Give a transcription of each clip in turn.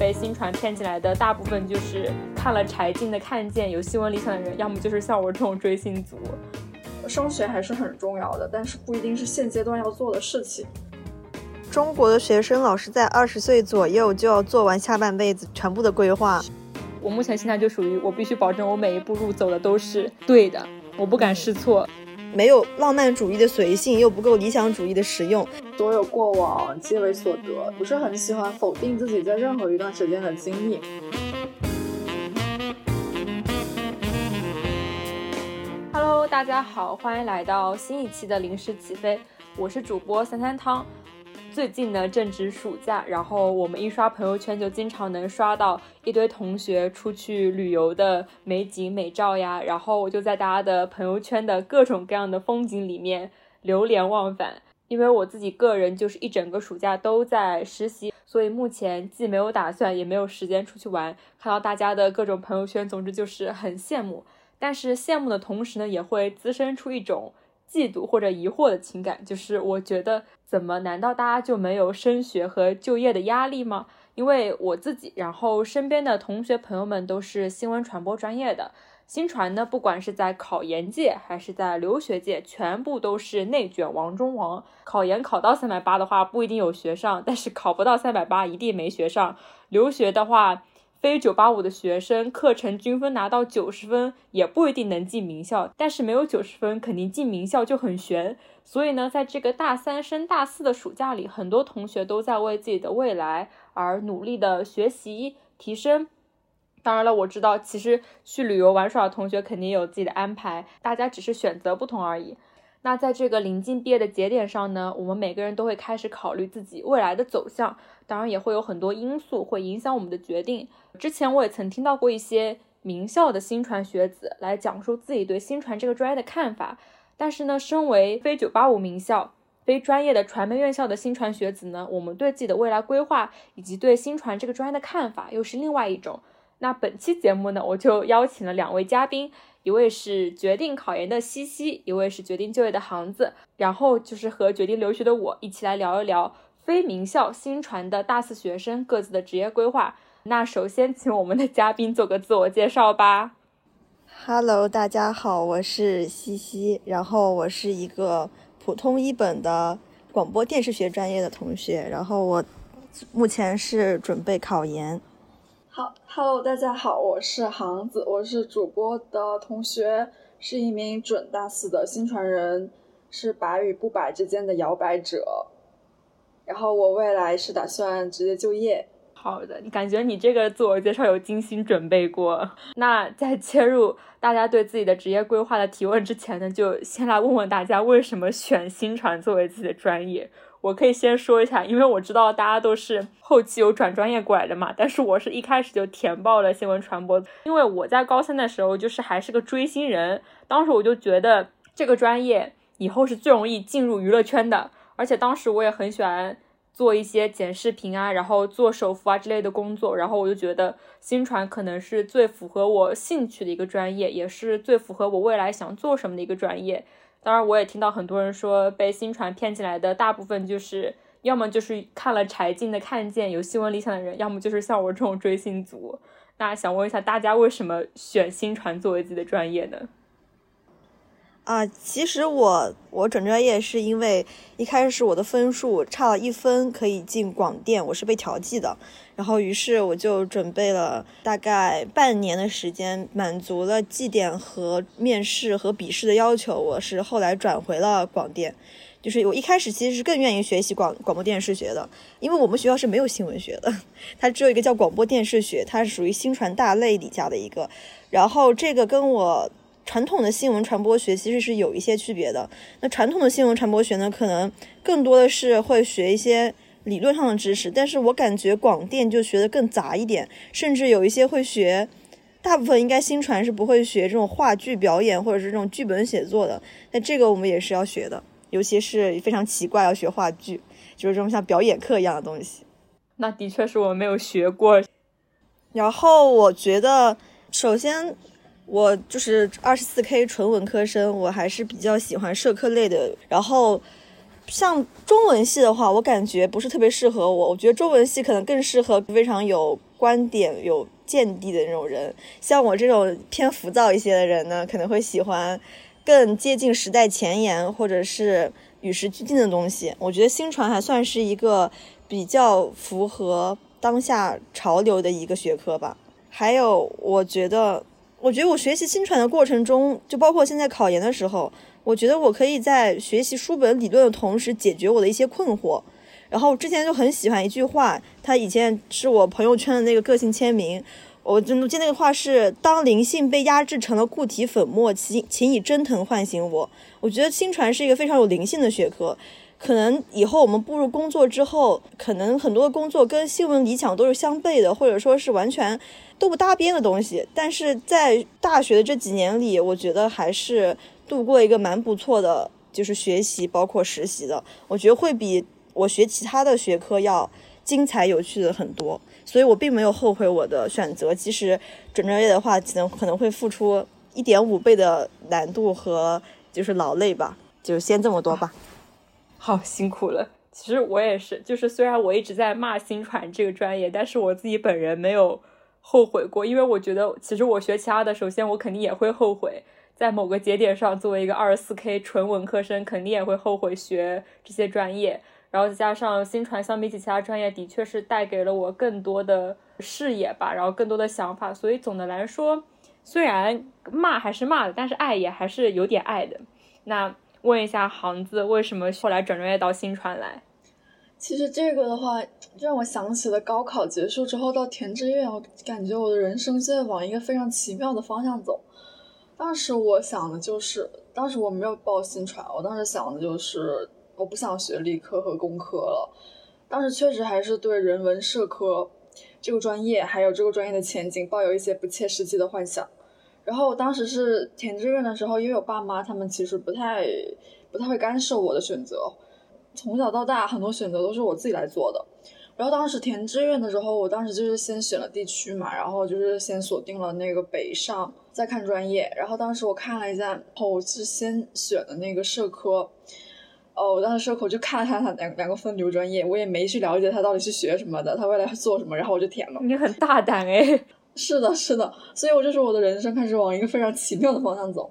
被新传骗进来的大部分就是看了柴静的《看见》，有新闻理想的人，要么就是像我这种追星族。升学还是很重要的，但是不一定是现阶段要做的事情。中国的学生老是在二十岁左右就要做完下半辈子全部的规划。我目前心态就属于我必须保证我每一步路走的都是对的，我不敢试错。没有浪漫主义的随性，又不够理想主义的实用。所有过往皆为所得，不是很喜欢否定自己在任何一段时间的经历。Hello，大家好，欢迎来到新一期的临时起飞，我是主播三三汤。最近呢正值暑假，然后我们一刷朋友圈就经常能刷到一堆同学出去旅游的美景美照呀，然后我就在大家的朋友圈的各种各样的风景里面流连忘返。因为我自己个人就是一整个暑假都在实习，所以目前既没有打算，也没有时间出去玩。看到大家的各种朋友圈，总之就是很羡慕。但是羡慕的同时呢，也会滋生出一种。嫉妒或者疑惑的情感，就是我觉得怎么？难道大家就没有升学和就业的压力吗？因为我自己，然后身边的同学朋友们都是新闻传播专业的，新传呢，不管是在考研界还是在留学界，全部都是内卷王中王。考研考到三百八的话，不一定有学上；但是考不到三百八，一定没学上。留学的话。非九八五的学生，课程均分拿到九十分也不一定能进名校，但是没有九十分肯定进名校就很悬。所以呢，在这个大三升大四的暑假里，很多同学都在为自己的未来而努力的学习提升。当然了，我知道其实去旅游玩耍的同学肯定有自己的安排，大家只是选择不同而已。那在这个临近毕业的节点上呢，我们每个人都会开始考虑自己未来的走向，当然也会有很多因素会影响我们的决定。之前我也曾听到过一些名校的新传学子来讲述自己对新传这个专业的看法，但是呢，身为非九八五名校、非专业的传媒院校的新传学子呢，我们对自己的未来规划以及对新传这个专业的看法又是另外一种。那本期节目呢，我就邀请了两位嘉宾。一位是决定考研的西西，一位是决定就业的航子，然后就是和决定留学的我一起来聊一聊非名校新传的大四学生各自的职业规划。那首先请我们的嘉宾做个自我介绍吧。Hello，大家好，我是西西，然后我是一个普通一本的广播电视学专业的同学，然后我目前是准备考研。好，Hello，大家好，我是航子，我是主播的同学，是一名准大四的新传人，是白与不白之间的摇摆者。然后我未来是打算直接就业。好的，感觉你这个自我介绍有精心准备过？那在切入大家对自己的职业规划的提问之前呢，就先来问问大家为什么选新传作为自己的专业。我可以先说一下，因为我知道大家都是后期有转专业过来的嘛，但是我是一开始就填报了新闻传播，因为我在高三的时候就是还是个追星人，当时我就觉得这个专业以后是最容易进入娱乐圈的，而且当时我也很喜欢做一些剪视频啊，然后做手幅啊之类的工作，然后我就觉得新传可能是最符合我兴趣的一个专业，也是最符合我未来想做什么的一个专业。当然，我也听到很多人说被新传骗进来的，大部分就是要么就是看了柴静的《看见》有新闻理想的人，要么就是像我这种追星族。那想问一下大家，为什么选新传作为自己的专业呢？啊，其实我我转专业是因为一开始我的分数差了一分可以进广电，我是被调剂的，然后于是我就准备了大概半年的时间，满足了绩点和面试和笔试的要求，我是后来转回了广电。就是我一开始其实是更愿意学习广广播电视学的，因为我们学校是没有新闻学的，它只有一个叫广播电视学，它是属于新传大类底下的一个，然后这个跟我。传统的新闻传播学其实是有一些区别的。那传统的新闻传播学呢，可能更多的是会学一些理论上的知识，但是我感觉广电就学的更杂一点，甚至有一些会学，大部分应该新传是不会学这种话剧表演或者是这种剧本写作的。那这个我们也是要学的，尤其是非常奇怪要学话剧，就是这种像表演课一样的东西。那的确是我没有学过。然后我觉得，首先。我就是二十四 K 纯文科生，我还是比较喜欢社科类的。然后，像中文系的话，我感觉不是特别适合我。我觉得中文系可能更适合非常有观点有见地的那种人。像我这种偏浮躁一些的人呢，可能会喜欢更接近时代前沿或者是与时俱进的东西。我觉得新传还算是一个比较符合当下潮流的一个学科吧。还有，我觉得，我觉得我学习新传的过程中，就包括现在考研的时候，我觉得我可以在学习书本理论的同时，解决我的一些困惑。然后之前就很喜欢一句话，他以前是我朋友圈的那个个性签名。我就记那个话是：当灵性被压制成了固体粉末，请请以真诚唤醒我。我觉得新传是一个非常有灵性的学科。可能以后我们步入工作之后，可能很多工作跟新闻理想都是相悖的，或者说是完全都不搭边的东西。但是在大学的这几年里，我觉得还是度过一个蛮不错的，就是学习包括实习的。我觉得会比我学其他的学科要精彩有趣的很多，所以我并没有后悔我的选择。即使转专业的话，可能可能会付出一点五倍的难度和就是劳累吧。就先这么多吧。好辛苦了，其实我也是，就是虽然我一直在骂新传这个专业，但是我自己本人没有后悔过，因为我觉得其实我学其他的，首先我肯定也会后悔，在某个节点上作为一个二十四 K 纯文科生，肯定也会后悔学这些专业，然后再加上新传相比起其他专业，的确是带给了我更多的视野吧，然后更多的想法，所以总的来说，虽然骂还是骂的，但是爱也还是有点爱的，那。问一下行子，为什么后来转专业到新传来？其实这个的话，让我想起了高考结束之后到填志愿，我感觉我的人生现在往一个非常奇妙的方向走。当时我想的就是，当时我没有报新传，我当时想的就是我不想学理科和工科了。当时确实还是对人文社科这个专业，还有这个专业的前景抱有一些不切实际的幻想。然后当时是填志愿的时候，因为我爸妈他们其实不太不太会干涉我的选择，从小到大很多选择都是我自己来做的。然后当时填志愿的时候，我当时就是先选了地区嘛，然后就是先锁定了那个北上，再看专业。然后当时我看了一下，哦我是先选的那个社科，哦，我当时社科就看了看他两两个分流专业，我也没去了解他到底是学什么的，他未来会做什么，然后我就填了。你很大胆哎。是的，是的，所以我就说我的人生开始往一个非常奇妙的方向走。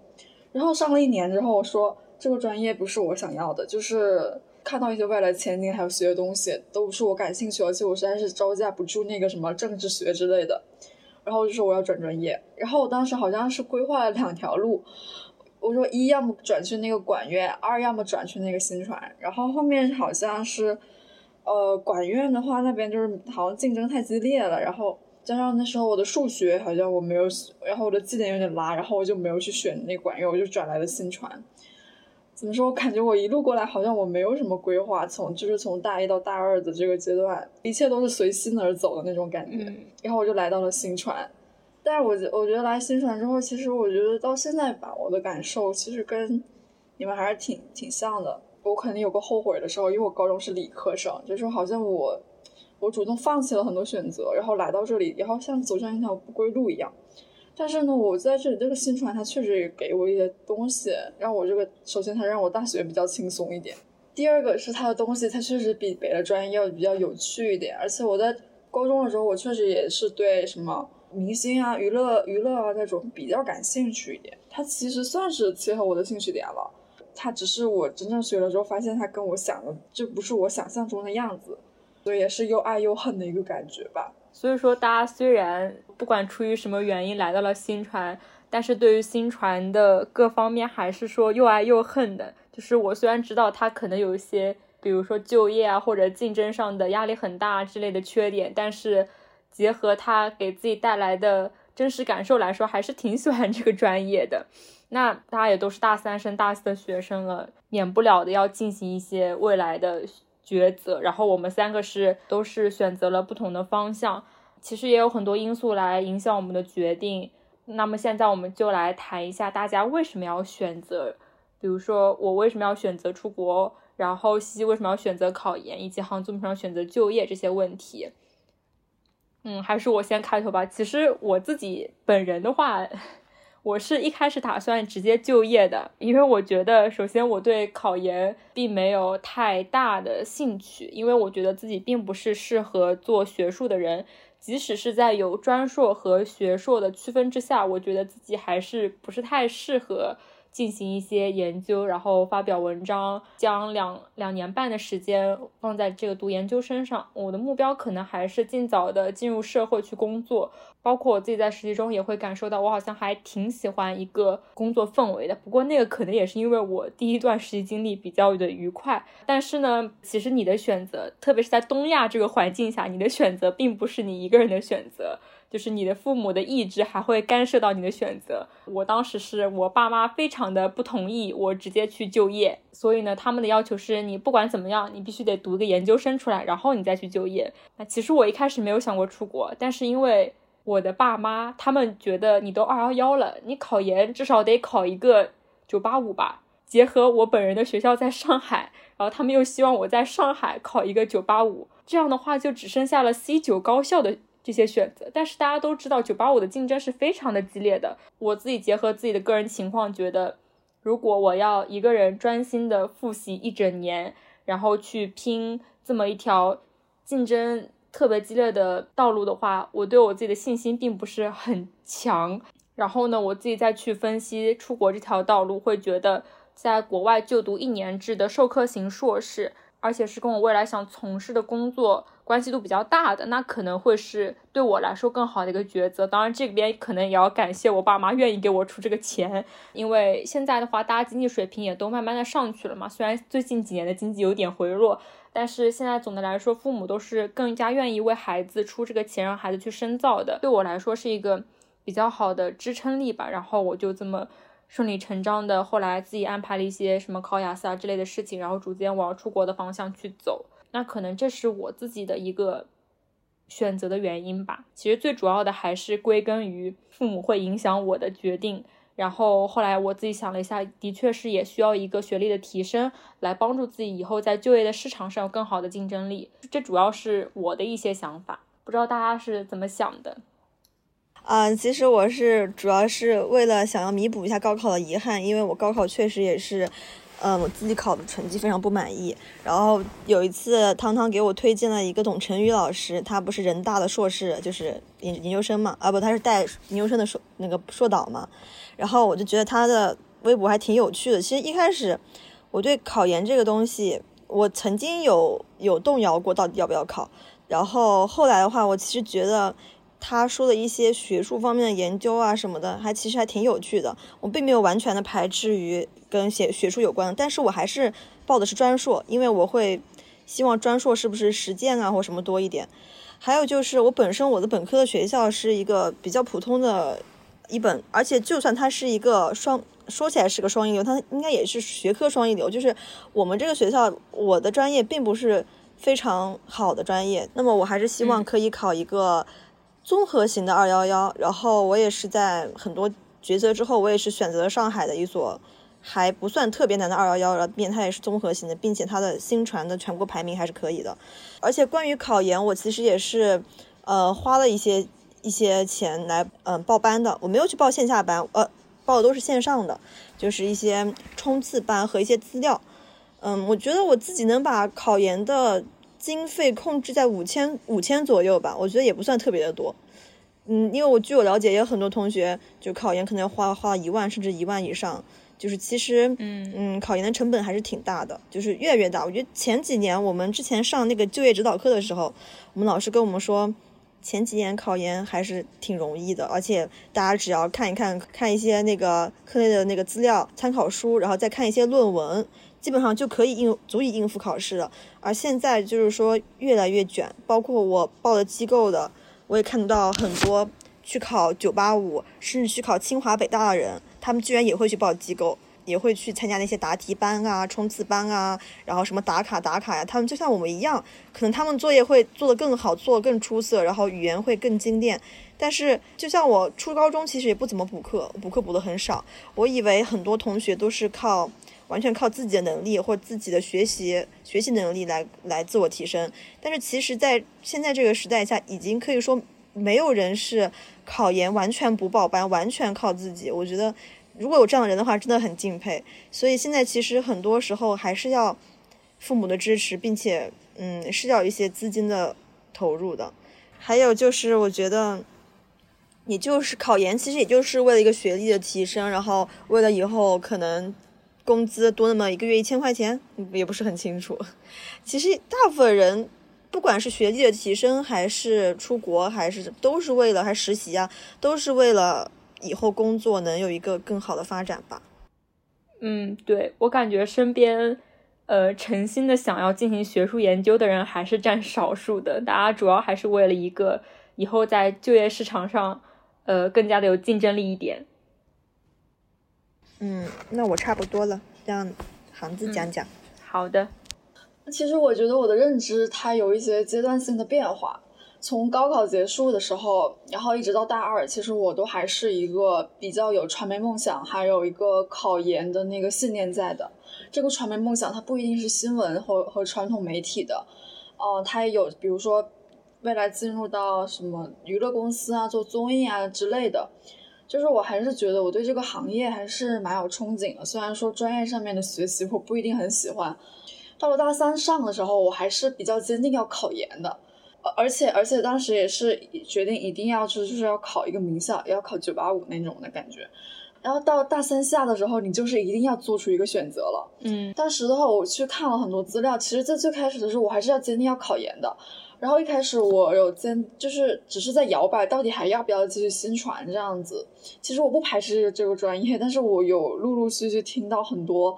然后上了一年之后，我说这个专业不是我想要的，就是看到一些未来前景，还有学的东西都不是我感兴趣，而且我实在是招架不住那个什么政治学之类的。然后就说我要转专业。然后我当时好像是规划了两条路，我说一要么转去那个管院，二要么转去那个新传。然后后面好像是，呃，管院的话那边就是好像竞争太激烈了，然后。加上那时候我的数学好像我没有，然后我的绩点有点拉，然后我就没有去选那管院，我就转来了新传。怎么说？我感觉我一路过来好像我没有什么规划，从就是从大一到大二的这个阶段，一切都是随心而走的那种感觉。然后我就来到了新传，但是我我觉得来新传之后，其实我觉得到现在吧，我的感受其实跟你们还是挺挺像的。我肯定有个后悔的时候，因为我高中是理科生，就是好像我。我主动放弃了很多选择，然后来到这里，然后像走上一条不归路一样。但是呢，我在这里这个新传，它确实也给我一些东西，让我这个首先它让我大学比较轻松一点。第二个是它的东西，它确实比别的专业要比较有趣一点。而且我在高中的时候，我确实也是对什么明星啊、娱乐娱乐啊那种比较感兴趣一点。它其实算是切合我的兴趣点了。它只是我真正学了之后，发现它跟我想的就不是我想象中的样子。也是又爱又恨的一个感觉吧。所以说，大家虽然不管出于什么原因来到了新传，但是对于新传的各方面还是说又爱又恨的。就是我虽然知道他可能有一些，比如说就业啊或者竞争上的压力很大之类的缺点，但是结合他给自己带来的真实感受来说，还是挺喜欢这个专业的。那大家也都是大三升大四的学生了，免不了的要进行一些未来的。抉择，然后我们三个是都是选择了不同的方向，其实也有很多因素来影响我们的决定。那么现在我们就来谈一下大家为什么要选择，比如说我为什么要选择出国，然后西西为什么要选择考研，以及杭州为什么选择就业这些问题。嗯，还是我先开头吧。其实我自己本人的话。我是一开始打算直接就业的，因为我觉得，首先我对考研并没有太大的兴趣，因为我觉得自己并不是适合做学术的人。即使是在有专硕和学硕的区分之下，我觉得自己还是不是太适合。进行一些研究，然后发表文章，将两两年半的时间放在这个读研究生上。我的目标可能还是尽早的进入社会去工作，包括我自己在实习中也会感受到，我好像还挺喜欢一个工作氛围的。不过那个可能也是因为我第一段实习经历比较的愉快。但是呢，其实你的选择，特别是在东亚这个环境下，你的选择并不是你一个人的选择。就是你的父母的意志还会干涉到你的选择。我当时是我爸妈非常的不同意我直接去就业，所以呢，他们的要求是你不管怎么样，你必须得读个研究生出来，然后你再去就业。那其实我一开始没有想过出国，但是因为我的爸妈他们觉得你都二幺幺了，你考研至少得考一个九八五吧。结合我本人的学校在上海，然后他们又希望我在上海考一个九八五，这样的话就只剩下了 C 九高校的。这些选择，但是大家都知道，九八五的竞争是非常的激烈的。我自己结合自己的个人情况，觉得如果我要一个人专心的复习一整年，然后去拼这么一条竞争特别激烈的道路的话，我对我自己的信心并不是很强。然后呢，我自己再去分析出国这条道路，会觉得在国外就读一年制的授课型硕士，而且是跟我未来想从事的工作。关系度比较大的，那可能会是对我来说更好的一个抉择。当然，这边可能也要感谢我爸妈愿意给我出这个钱，因为现在的话，大家经济水平也都慢慢的上去了嘛。虽然最近几年的经济有点回落，但是现在总的来说，父母都是更加愿意为孩子出这个钱，让孩子去深造的。对我来说是一个比较好的支撑力吧。然后我就这么顺理成章的，后来自己安排了一些什么考雅思啊之类的事情，然后逐渐往出国的方向去走。那可能这是我自己的一个选择的原因吧。其实最主要的还是归根于父母会影响我的决定。然后后来我自己想了一下，的确是也需要一个学历的提升，来帮助自己以后在就业的市场上有更好的竞争力。这主要是我的一些想法，不知道大家是怎么想的？嗯，其实我是主要是为了想要弥补一下高考的遗憾，因为我高考确实也是。嗯，我自己考的成绩非常不满意。然后有一次，汤汤给我推荐了一个董晨宇老师，他不是人大的硕士，就是研研究生嘛，啊不，他是带研究生的硕那个硕导嘛。然后我就觉得他的微博还挺有趣的。其实一开始我对考研这个东西，我曾经有有动摇过，到底要不要考。然后后来的话，我其实觉得。他说的一些学术方面的研究啊什么的，还其实还挺有趣的。我并没有完全的排斥于跟学学术有关，但是我还是报的是专硕，因为我会希望专硕是不是实践啊或什么多一点。还有就是我本身我的本科的学校是一个比较普通的一本，而且就算它是一个双说起来是个双一流，它应该也是学科双一流。就是我们这个学校，我的专业并不是非常好的专业，那么我还是希望可以考一个。综合型的二幺幺，然后我也是在很多抉择之后，我也是选择了上海的一所还不算特别难的二幺幺，然后面它也是综合型的，并且它的新传的全国排名还是可以的。而且关于考研，我其实也是呃花了一些一些钱来嗯报班的，我没有去报线下班，呃报的都是线上的，就是一些冲刺班和一些资料。嗯，我觉得我自己能把考研的。经费控制在五千五千左右吧，我觉得也不算特别的多。嗯，因为我据我了解，也有很多同学就考研可能要花花一万甚至一万以上。就是其实，嗯嗯，考研的成本还是挺大的，就是越来越大。我觉得前几年我们之前上那个就业指导课的时候，我们老师跟我们说，前几年考研还是挺容易的，而且大家只要看一看看一些那个课内的那个资料参考书，然后再看一些论文。基本上就可以应足以应付考试了，而现在就是说越来越卷，包括我报的机构的，我也看到很多去考九八五，甚至去考清华北大的人，他们居然也会去报机构，也会去参加那些答题班啊、冲刺班啊，然后什么打卡打卡呀，他们就像我们一样，可能他们作业会做得更好，做得更出色，然后语言会更精炼。但是就像我初高中其实也不怎么补课，补课补的很少，我以为很多同学都是靠。完全靠自己的能力或自己的学习学习能力来来自我提升，但是其实，在现在这个时代下，已经可以说没有人是考研完全不报班，完全靠自己。我觉得，如果有这样的人的话，真的很敬佩。所以现在其实很多时候还是要父母的支持，并且，嗯，是要一些资金的投入的。还有就是我觉得，也就是考研，其实也就是为了一个学历的提升，然后为了以后可能工资多那么一个月一千块钱，也不是很清楚。其实大部分人，不管是学历的提升，还是出国，还是都是为了还实习啊，都是为了以后工作能有一个更好的发展吧。嗯，对我感觉身边，呃，诚心的想要进行学术研究的人还是占少数的。大家主要还是为了一个以后在就业市场上，呃，更加的有竞争力一点。嗯，那我差不多了，让航子讲讲。好的。其实我觉得我的认知它有一些阶段性的变化。从高考结束的时候，然后一直到大二，其实我都还是一个比较有传媒梦想，还有一个考研的那个信念在的。这个传媒梦想它不一定是新闻和和传统媒体的，呃，它也有，比如说未来进入到什么娱乐公司啊，做综艺啊之类的。就是我还是觉得我对这个行业还是蛮有憧憬的，虽然说专业上面的学习我不一定很喜欢。到了大三上的时候，我还是比较坚定要考研的。而且而且当时也是决定一定要就是就是要考一个名校，要考九八五那种的感觉。然后到大三下的时候，你就是一定要做出一个选择了。嗯，当时的话，我去看了很多资料。其实，在最开始的时候，我还是要坚定要考研的。然后一开始我有坚，就是只是在摇摆，到底还要不要继续新传这样子。其实我不排斥这个专业，但是我有陆陆续续听到很多。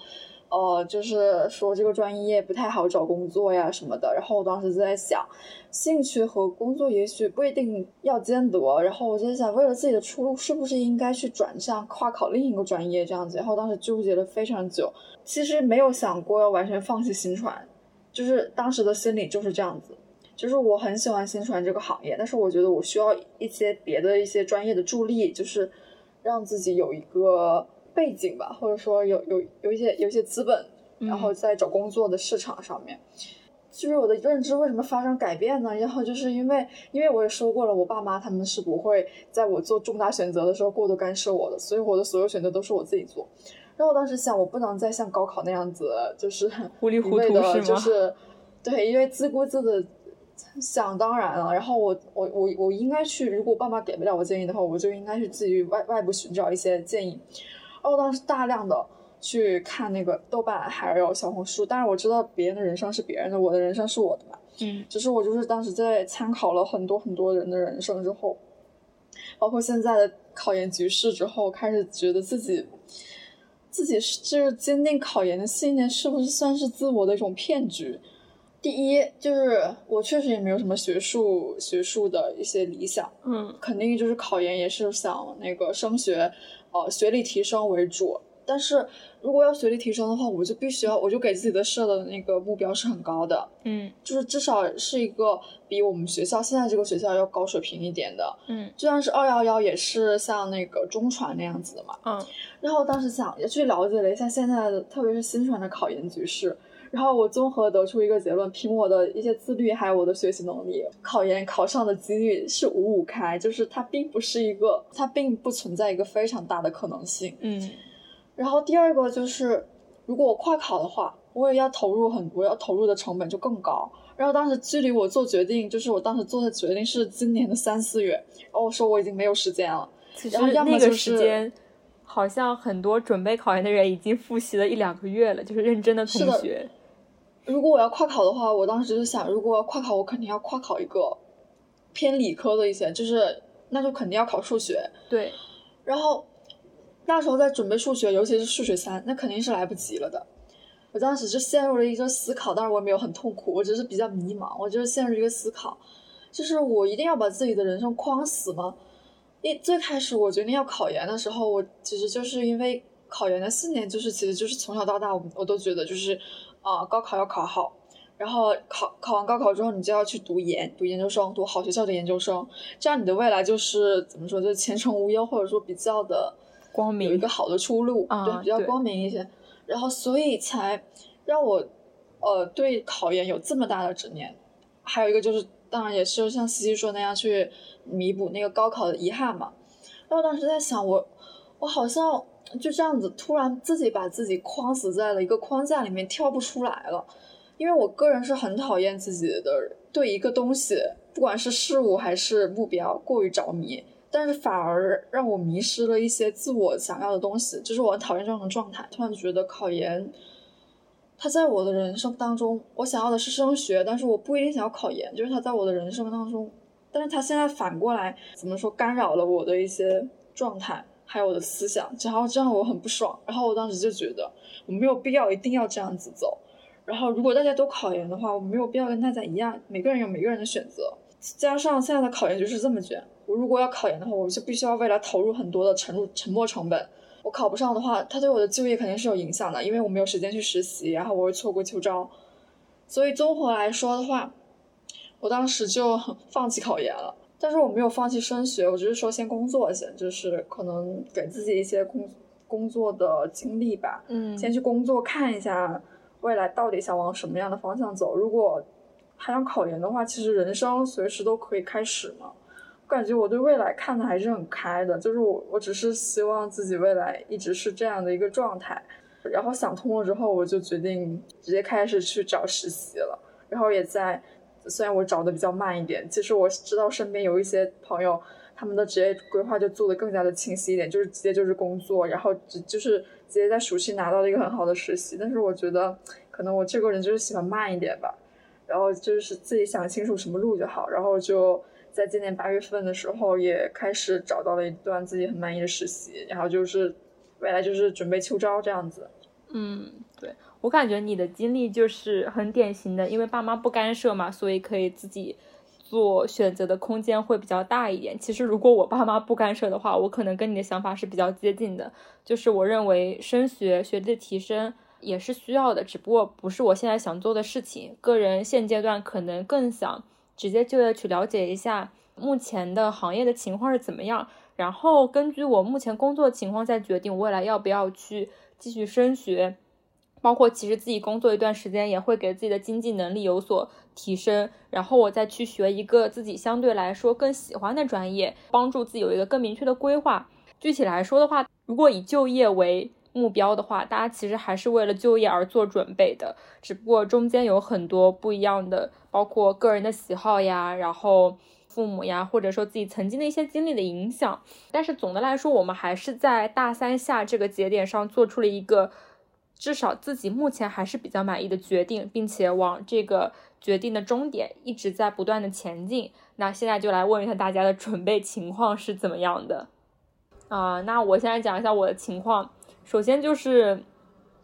呃，就是说这个专业不太好找工作呀什么的，然后我当时就在想，兴趣和工作也许不一定要兼得，然后我就在想，为了自己的出路，是不是应该去转向跨考另一个专业这样子？然后当时纠结了非常久，其实没有想过要完全放弃新传，就是当时的心理就是这样子，就是我很喜欢新传这个行业，但是我觉得我需要一些别的一些专业的助力，就是让自己有一个。背景吧，或者说有有有一些有一些资本，然后在找工作的市场上面，就是我的认知为什么发生改变呢？然后就是因为因为我也说过了，我爸妈他们是不会在我做重大选择的时候过多干涉我的，所以我的所有选择都是我自己做。然后我当时想，我不能再像高考那样子，就是糊里糊涂的，就 是对，因为自顾自的想当然了。然后我我我我应该去，如果爸妈给不了我建议的话，我就应该去自己外外部寻找一些建议。我当时大量的去看那个豆瓣，还有小红书，但是我知道别人的人生是别人的，我的人生是我的嘛。嗯，只是我就是当时在参考了很多很多人的人生之后，包括现在的考研局势之后，开始觉得自己自己是就是坚定考研的信念，是不是算是自我的一种骗局？第一，就是我确实也没有什么学术学术的一些理想，嗯，肯定就是考研也是想那个升学。呃，学历提升为主，但是如果要学历提升的话，我就必须要，我就给自己的设的那个目标是很高的，嗯，就是至少是一个比我们学校现在这个学校要高水平一点的，嗯，就算是二幺幺也是像那个中传那样子的嘛，嗯，然后当时想也去了解了一下现在的，特别是新传的考研局势。然后我综合得出一个结论，凭我的一些自律，还有我的学习能力，考研考上的几率是五五开，就是它并不是一个，它并不存在一个非常大的可能性。嗯。然后第二个就是，如果我跨考的话，我也要投入很多，要投入的成本就更高。然后当时距离我做决定，就是我当时做的决定是今年的三四月，然后我说我已经没有时间了。其实那个时间，好像很多准备考研的人已经复习了一两个月了，就是认真的同学。如果我要跨考的话，我当时就想，如果要跨考，我肯定要跨考一个偏理科的一些，就是那就肯定要考数学。对。然后那时候在准备数学，尤其是数学三，那肯定是来不及了的。我当时就陷入了一个思考，但是我也没有很痛苦，我只是比较迷茫。我就是陷入一个思考，就是我一定要把自己的人生框死吗？一最开始我决定要考研的时候，我其实就是因为考研的信念，就是其实就是从小到大，我我都觉得就是。啊，高考要考好，然后考考完高考之后，你就要去读研，读研究生，读好学校的研究生，这样你的未来就是怎么说，就是前程无忧，或者说比较的光明，有一个好的出路，对，比较光明一些。然后，所以才让我呃对考研有这么大的执念。还有一个就是，当然也是像西西说那样去弥补那个高考的遗憾嘛。然后当时在想，我我好像。就这样子，突然自己把自己框死在了一个框架里面，跳不出来了。因为我个人是很讨厌自己的对一个东西，不管是事物还是目标过于着迷，但是反而让我迷失了一些自我想要的东西，就是我很讨厌这种状态。突然觉得考研，它在我的人生当中，我想要的是升学，但是我不一定想要考研，就是它在我的人生当中，但是它现在反过来怎么说干扰了我的一些状态，还有我的思想，然后这样我很不爽。然后我当时就觉得我没有必要一定要这样子走。然后，如果大家都考研的话，我没有必要跟大家一样，每个人有每个人的选择。加上现在的考研就是这么卷，我如果要考研的话，我就必须要未来投入很多的沉入沉没成本。我考不上的话，它对我的就业肯定是有影响的，因为我没有时间去实习，然后我会错过秋招。所以综合来说的话，我当时就 放弃考研了。但是我没有放弃升学，我只是说先工作先，就是可能给自己一些工工作的经历吧。嗯，先去工作看一下。未来到底想往什么样的方向走？如果还想考研的话，其实人生随时都可以开始嘛。我感觉我对未来看的还是很开的，就是我我只是希望自己未来一直是这样的一个状态。然后想通了之后，我就决定直接开始去找实习了。然后也在，虽然我找的比较慢一点，其实我知道身边有一些朋友，他们的职业规划就做的更加的清晰一点，就是直接就是工作，然后只就是。直接在暑期拿到了一个很好的实习，但是我觉得可能我这个人就是喜欢慢一点吧，然后就是自己想清楚什么路就好，然后就在今年八月份的时候也开始找到了一段自己很满意的实习，然后就是未来就是准备秋招这样子。嗯，我感觉你的经历就是很典型的，因为爸妈不干涉嘛，所以可以自己。做选择的空间会比较大一点。其实，如果我爸妈不干涉的话，我可能跟你的想法是比较接近的。就是我认为升学、学历提升也是需要的，只不过不是我现在想做的事情。个人现阶段可能更想直接就业去了解一下目前的行业的情况是怎么样，然后根据我目前工作情况再决定未来要不要去继续升学。包括其实自己工作一段时间，也会给自己的经济能力有所提升，然后我再去学一个自己相对来说更喜欢的专业，帮助自己有一个更明确的规划。具体来说的话，如果以就业为目标的话，大家其实还是为了就业而做准备的，只不过中间有很多不一样的，包括个人的喜好呀，然后父母呀，或者说自己曾经的一些经历的影响。但是总的来说，我们还是在大三下这个节点上做出了一个。至少自己目前还是比较满意的决定，并且往这个决定的终点一直在不断的前进。那现在就来问一下大家的准备情况是怎么样的啊？那我现在讲一下我的情况。首先就是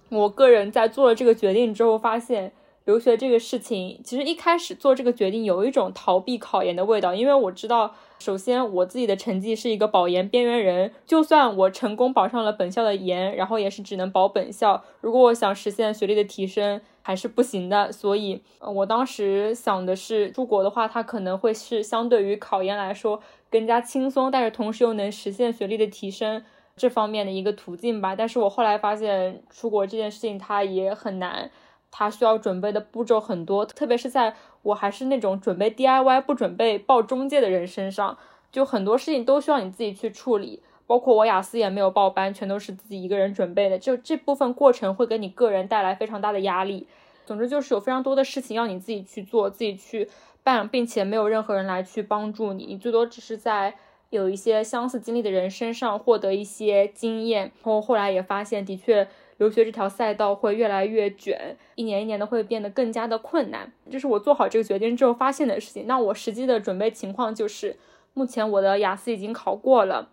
我个人在做了这个决定之后，发现。留学这个事情，其实一开始做这个决定有一种逃避考研的味道，因为我知道，首先我自己的成绩是一个保研边缘人，就算我成功保上了本校的研，然后也是只能保本校。如果我想实现学历的提升，还是不行的。所以，我当时想的是，出国的话，它可能会是相对于考研来说更加轻松，但是同时又能实现学历的提升这方面的一个途径吧。但是我后来发现，出国这件事情它也很难。他需要准备的步骤很多，特别是在我还是那种准备 DIY 不准备报中介的人身上，就很多事情都需要你自己去处理。包括我雅思也没有报班，全都是自己一个人准备的。就这部分过程会给你个人带来非常大的压力。总之就是有非常多的事情要你自己去做，自己去办，并且没有任何人来去帮助你，你最多只是在有一些相似经历的人身上获得一些经验。然后后来也发现，的确。留学这条赛道会越来越卷，一年一年的会变得更加的困难。这是我做好这个决定之后发现的事情。那我实际的准备情况就是，目前我的雅思已经考过了，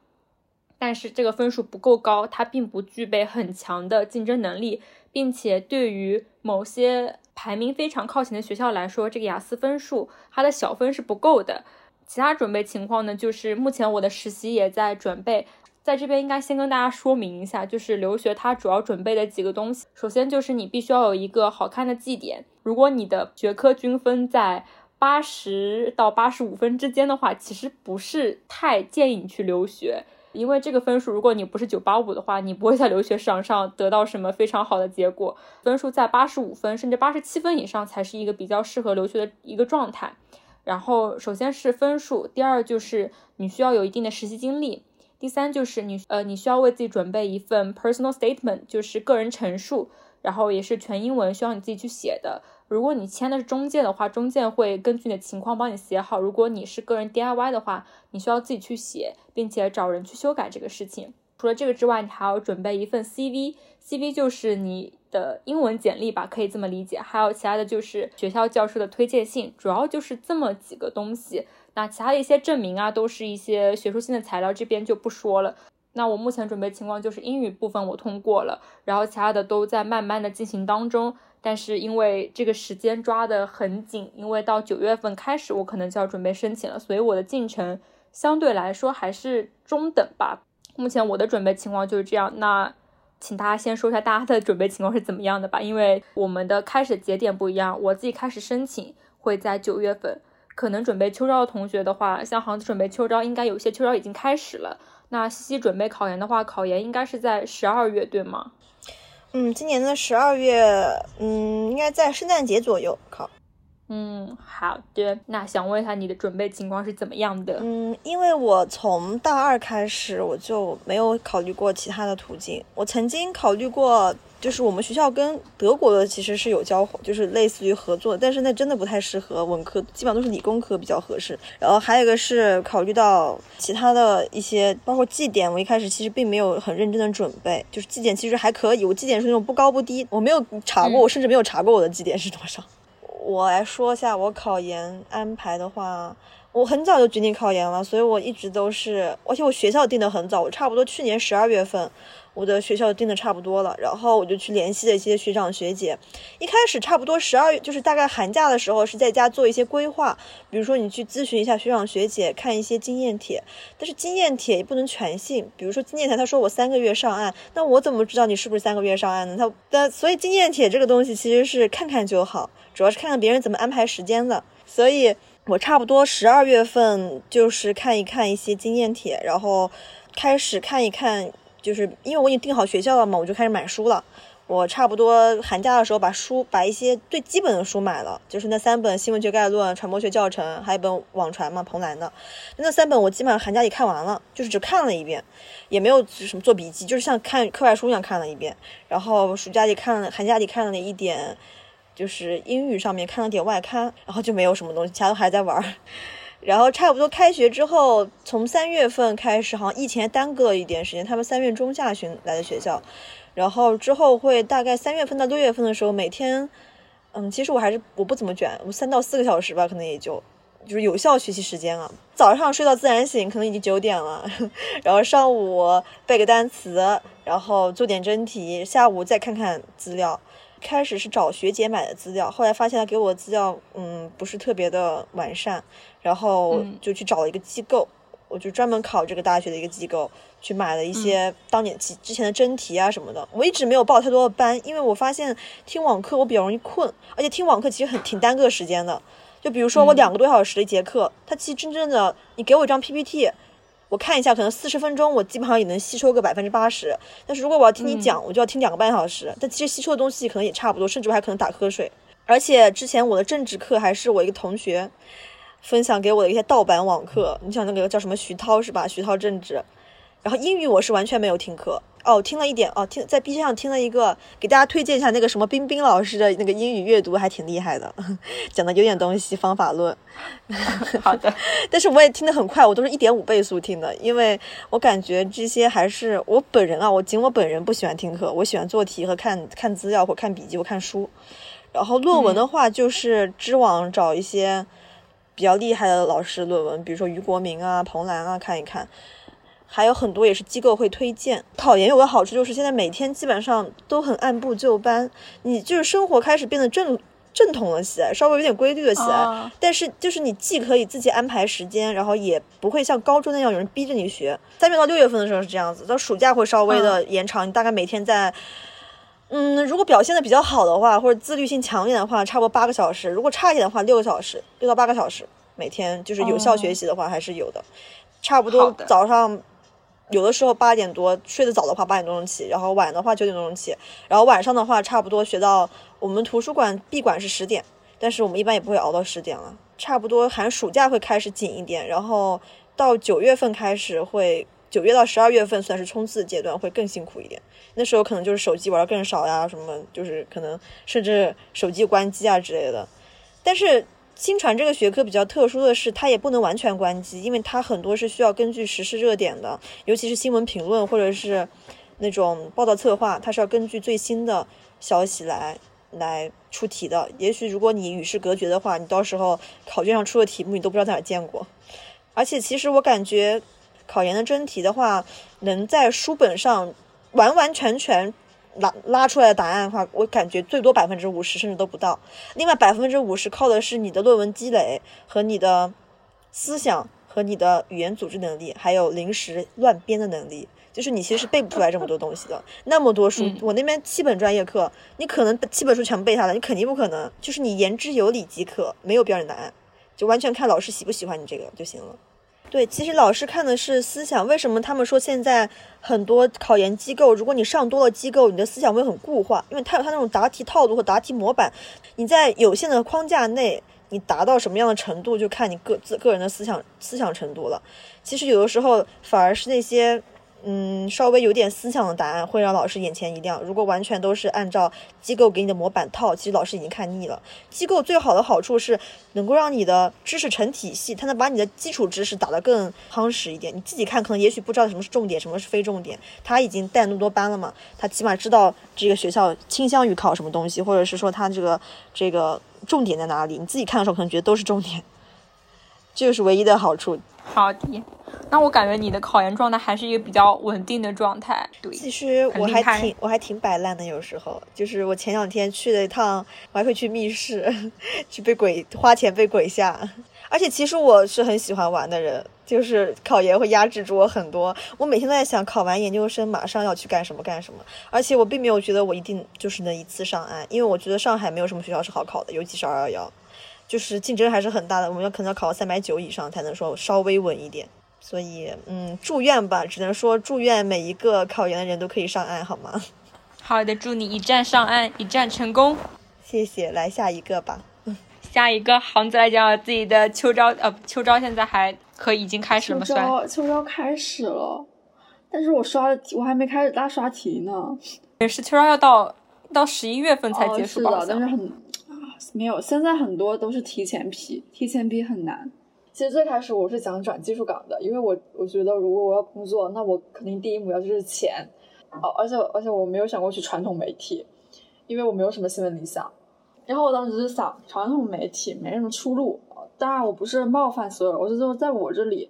但是这个分数不够高，它并不具备很强的竞争能力，并且对于某些排名非常靠前的学校来说，这个雅思分数它的小分是不够的。其他准备情况呢，就是目前我的实习也在准备。在这边应该先跟大家说明一下，就是留学它主要准备的几个东西。首先就是你必须要有一个好看的绩点。如果你的学科均分在八十到八十五分之间的话，其实不是太建议你去留学，因为这个分数如果你不是九八五的话，你不会在留学市场上得到什么非常好的结果。分数在八十五分甚至八十七分以上才是一个比较适合留学的一个状态。然后首先是分数，第二就是你需要有一定的实习经历。第三就是你，呃，你需要为自己准备一份 personal statement，就是个人陈述，然后也是全英文，需要你自己去写的。如果你签的是中介的话，中介会根据你的情况帮你写好。如果你是个人 DIY 的话，你需要自己去写，并且找人去修改这个事情。除了这个之外，你还要准备一份 CV，CV 就是你的英文简历吧，可以这么理解。还有其他的就是学校教授的推荐信，主要就是这么几个东西。那其他的一些证明啊，都是一些学术性的材料，这边就不说了。那我目前准备情况就是英语部分我通过了，然后其他的都在慢慢的进行当中。但是因为这个时间抓得很紧，因为到九月份开始我可能就要准备申请了，所以我的进程相对来说还是中等吧。目前我的准备情况就是这样。那请大家先说一下大家的准备情况是怎么样的吧，因为我们的开始节点不一样。我自己开始申请会在九月份，可能准备秋招的同学的话，像杭子准备秋招，应该有些秋招已经开始了。那西西准备考研的话，考研应该是在十二月，对吗？嗯，今年的十二月，嗯，应该在圣诞节左右考。嗯，好的。那想问一下你的准备情况是怎么样的？嗯，因为我从大二开始我就没有考虑过其他的途径。我曾经考虑过，就是我们学校跟德国的其实是有交，就是类似于合作，但是那真的不太适合文科，基本上都是理工科比较合适。然后还有一个是考虑到其他的一些，包括绩点，我一开始其实并没有很认真的准备，就是绩点其实还可以，我绩点是那种不高不低，我没有查过，我甚至没有查过我的绩点是多少。我来说一下我考研安排的话，我很早就决定考研了，所以我一直都是，而且我学校定的很早，我差不多去年十二月份，我的学校定的差不多了，然后我就去联系了一些学长学姐，一开始差不多十二月，就是大概寒假的时候是在家做一些规划，比如说你去咨询一下学长学姐，看一些经验帖，但是经验帖也不能全信，比如说经验帖他说我三个月上岸，那我怎么知道你是不是三个月上岸呢？他但所以经验帖这个东西其实是看看就好。主要是看看别人怎么安排时间的，所以我差不多十二月份就是看一看一些经验帖，然后开始看一看，就是因为我已经定好学校了嘛，我就开始买书了。我差不多寒假的时候把书把一些最基本的书买了，就是那三本新闻学概论、传播学教程，还有一本网传嘛，彭兰的那三本，我基本上寒假里看完了，就是只看了一遍，也没有什么做笔记，就是像看课外书一样看了一遍。然后暑假里看了，寒假里看了一点。就是英语上面看了点外刊，然后就没有什么东西，其他都还在玩儿。然后差不多开学之后，从三月份开始，好像疫情耽搁一点时间。他们三月中下旬来的学校，然后之后会大概三月份到六月份的时候，每天，嗯，其实我还是我不怎么卷，我三到四个小时吧，可能也就就是有效学习时间啊。早上睡到自然醒，可能已经九点了，然后上午背个单词，然后做点真题，下午再看看资料。开始是找学姐买的资料，后来发现他给我的资料，嗯，不是特别的完善，然后就去找了一个机构，我就专门考这个大学的一个机构，去买了一些当年之之前的真题啊什么的。我一直没有报太多的班，因为我发现听网课我比较容易困，而且听网课其实很挺耽搁时间的。就比如说我两个多小时的一节课，它其实真正的你给我一张 PPT。我看一下，可能四十分钟，我基本上也能吸收个百分之八十。但是如果我要听你讲，我就要听两个半小时。但其实吸收的东西可能也差不多，甚至我还可能打瞌睡。而且之前我的政治课还是我一个同学分享给我的一些盗版网课。你想那个叫什么徐涛是吧？徐涛政治。然后英语我是完全没有听课。哦，听了一点哦，听在 B 站上听了一个，给大家推荐一下那个什么冰冰老师的那个英语阅读，还挺厉害的，讲的有点东西，方法论。好的，但是我也听得很快，我都是一点五倍速听的，因为我感觉这些还是我本人啊，我仅我本人不喜欢听课，我喜欢做题和看看资料或看笔记或看书。然后论文的话，就是知网找一些比较厉害的老师论文，比如说俞国明啊、彭兰啊，看一看。还有很多也是机构会推荐。考研有个好处就是现在每天基本上都很按部就班，你就是生活开始变得正正统了起来，稍微有点规律了起来。但是就是你既可以自己安排时间，然后也不会像高中那样有人逼着你学。三月到六月份的时候是这样子，到暑假会稍微的延长。你大概每天在，嗯，如果表现的比较好的话，或者自律性强一点的话，差不多八个小时；如果差一点的话，六个小时，六到八个小时每天就是有效学习的话还是有的。差不多早上。有的时候八点多睡得早的话，八点多钟起，然后晚的话九点多钟起，然后晚上的话差不多学到我们图书馆闭馆是十点，但是我们一般也不会熬到十点了，差不多寒暑假会开始紧一点，然后到九月份开始会九月到十二月份算是冲刺阶段，会更辛苦一点。那时候可能就是手机玩的更少呀，什么就是可能甚至手机关机啊之类的。但是新传这个学科比较特殊的是，它也不能完全关机，因为它很多是需要根据时事热点的，尤其是新闻评论或者是那种报道策划，它是要根据最新的消息来来出题的。也许如果你与世隔绝的话，你到时候考卷上出的题目你都不知道在哪见过。而且其实我感觉考研的真题的话，能在书本上完完全全。拉拉出来的答案的话，我感觉最多百分之五十，甚至都不到。另外百分之五十靠的是你的论文积累和你的思想和你的语言组织能力，还有临时乱编的能力。就是你其实是背不出来这么多东西的。那么多书，我那边七本专业课，你可能七本书全部背下来，你肯定不可能。就是你言之有理即可，没有标准答案，就完全看老师喜不喜欢你这个就行了。对，其实老师看的是思想。为什么他们说现在很多考研机构，如果你上多了机构，你的思想会很固化？因为他有他那种答题套路和答题模板，你在有限的框架内，你达到什么样的程度，就看你个自个人的思想思想程度了。其实有的时候反而是那些。嗯，稍微有点思想的答案会让老师眼前一亮。如果完全都是按照机构给你的模板套，其实老师已经看腻了。机构最好的好处是能够让你的知识成体系，它能把你的基础知识打得更夯实一点。你自己看可能也许不知道什么是重点，什么是非重点。他已经带那么多班了嘛，他起码知道这个学校倾向于考什么东西，或者是说他这个这个重点在哪里。你自己看的时候可能觉得都是重点，这就是唯一的好处。好的。那我感觉你的考研状态还是一个比较稳定的状态。对，其实我还挺我还挺摆烂的，有时候就是我前两天去了一趟，我还会去密室，去被鬼花钱被鬼吓。而且其实我是很喜欢玩的人，就是考研会压制住我很多。我每天都在想，考完研究生马上要去干什么干什么。而且我并没有觉得我一定就是能一次上岸，因为我觉得上海没有什么学校是好考的，尤其是二幺幺，就是竞争还是很大的。我们要可能要考到三百九以上才能说稍微稳一点。所以，嗯，祝愿吧，只能说祝愿每一个考研的人都可以上岸，好吗？好的，祝你一战上岸，一战成功。谢谢，来下一个吧。下一个，行子来讲自己的秋招，呃，秋招现在还可以，已经开始了吗？秋招，秋招开始了，但是我刷的题，我还没开始大刷题呢。也是秋招要到到十一月份才结束吧？但是很啊，没有，现在很多都是提前批，提前批很难。其实最开始我是想转技术岗的，因为我我觉得如果我要工作，那我肯定第一目标就是钱，哦，而且而且我没有想过去传统媒体，因为我没有什么新闻理想。然后我当时就想，传统媒体没什么出路。当然我不是冒犯所有人，我是说在我这里，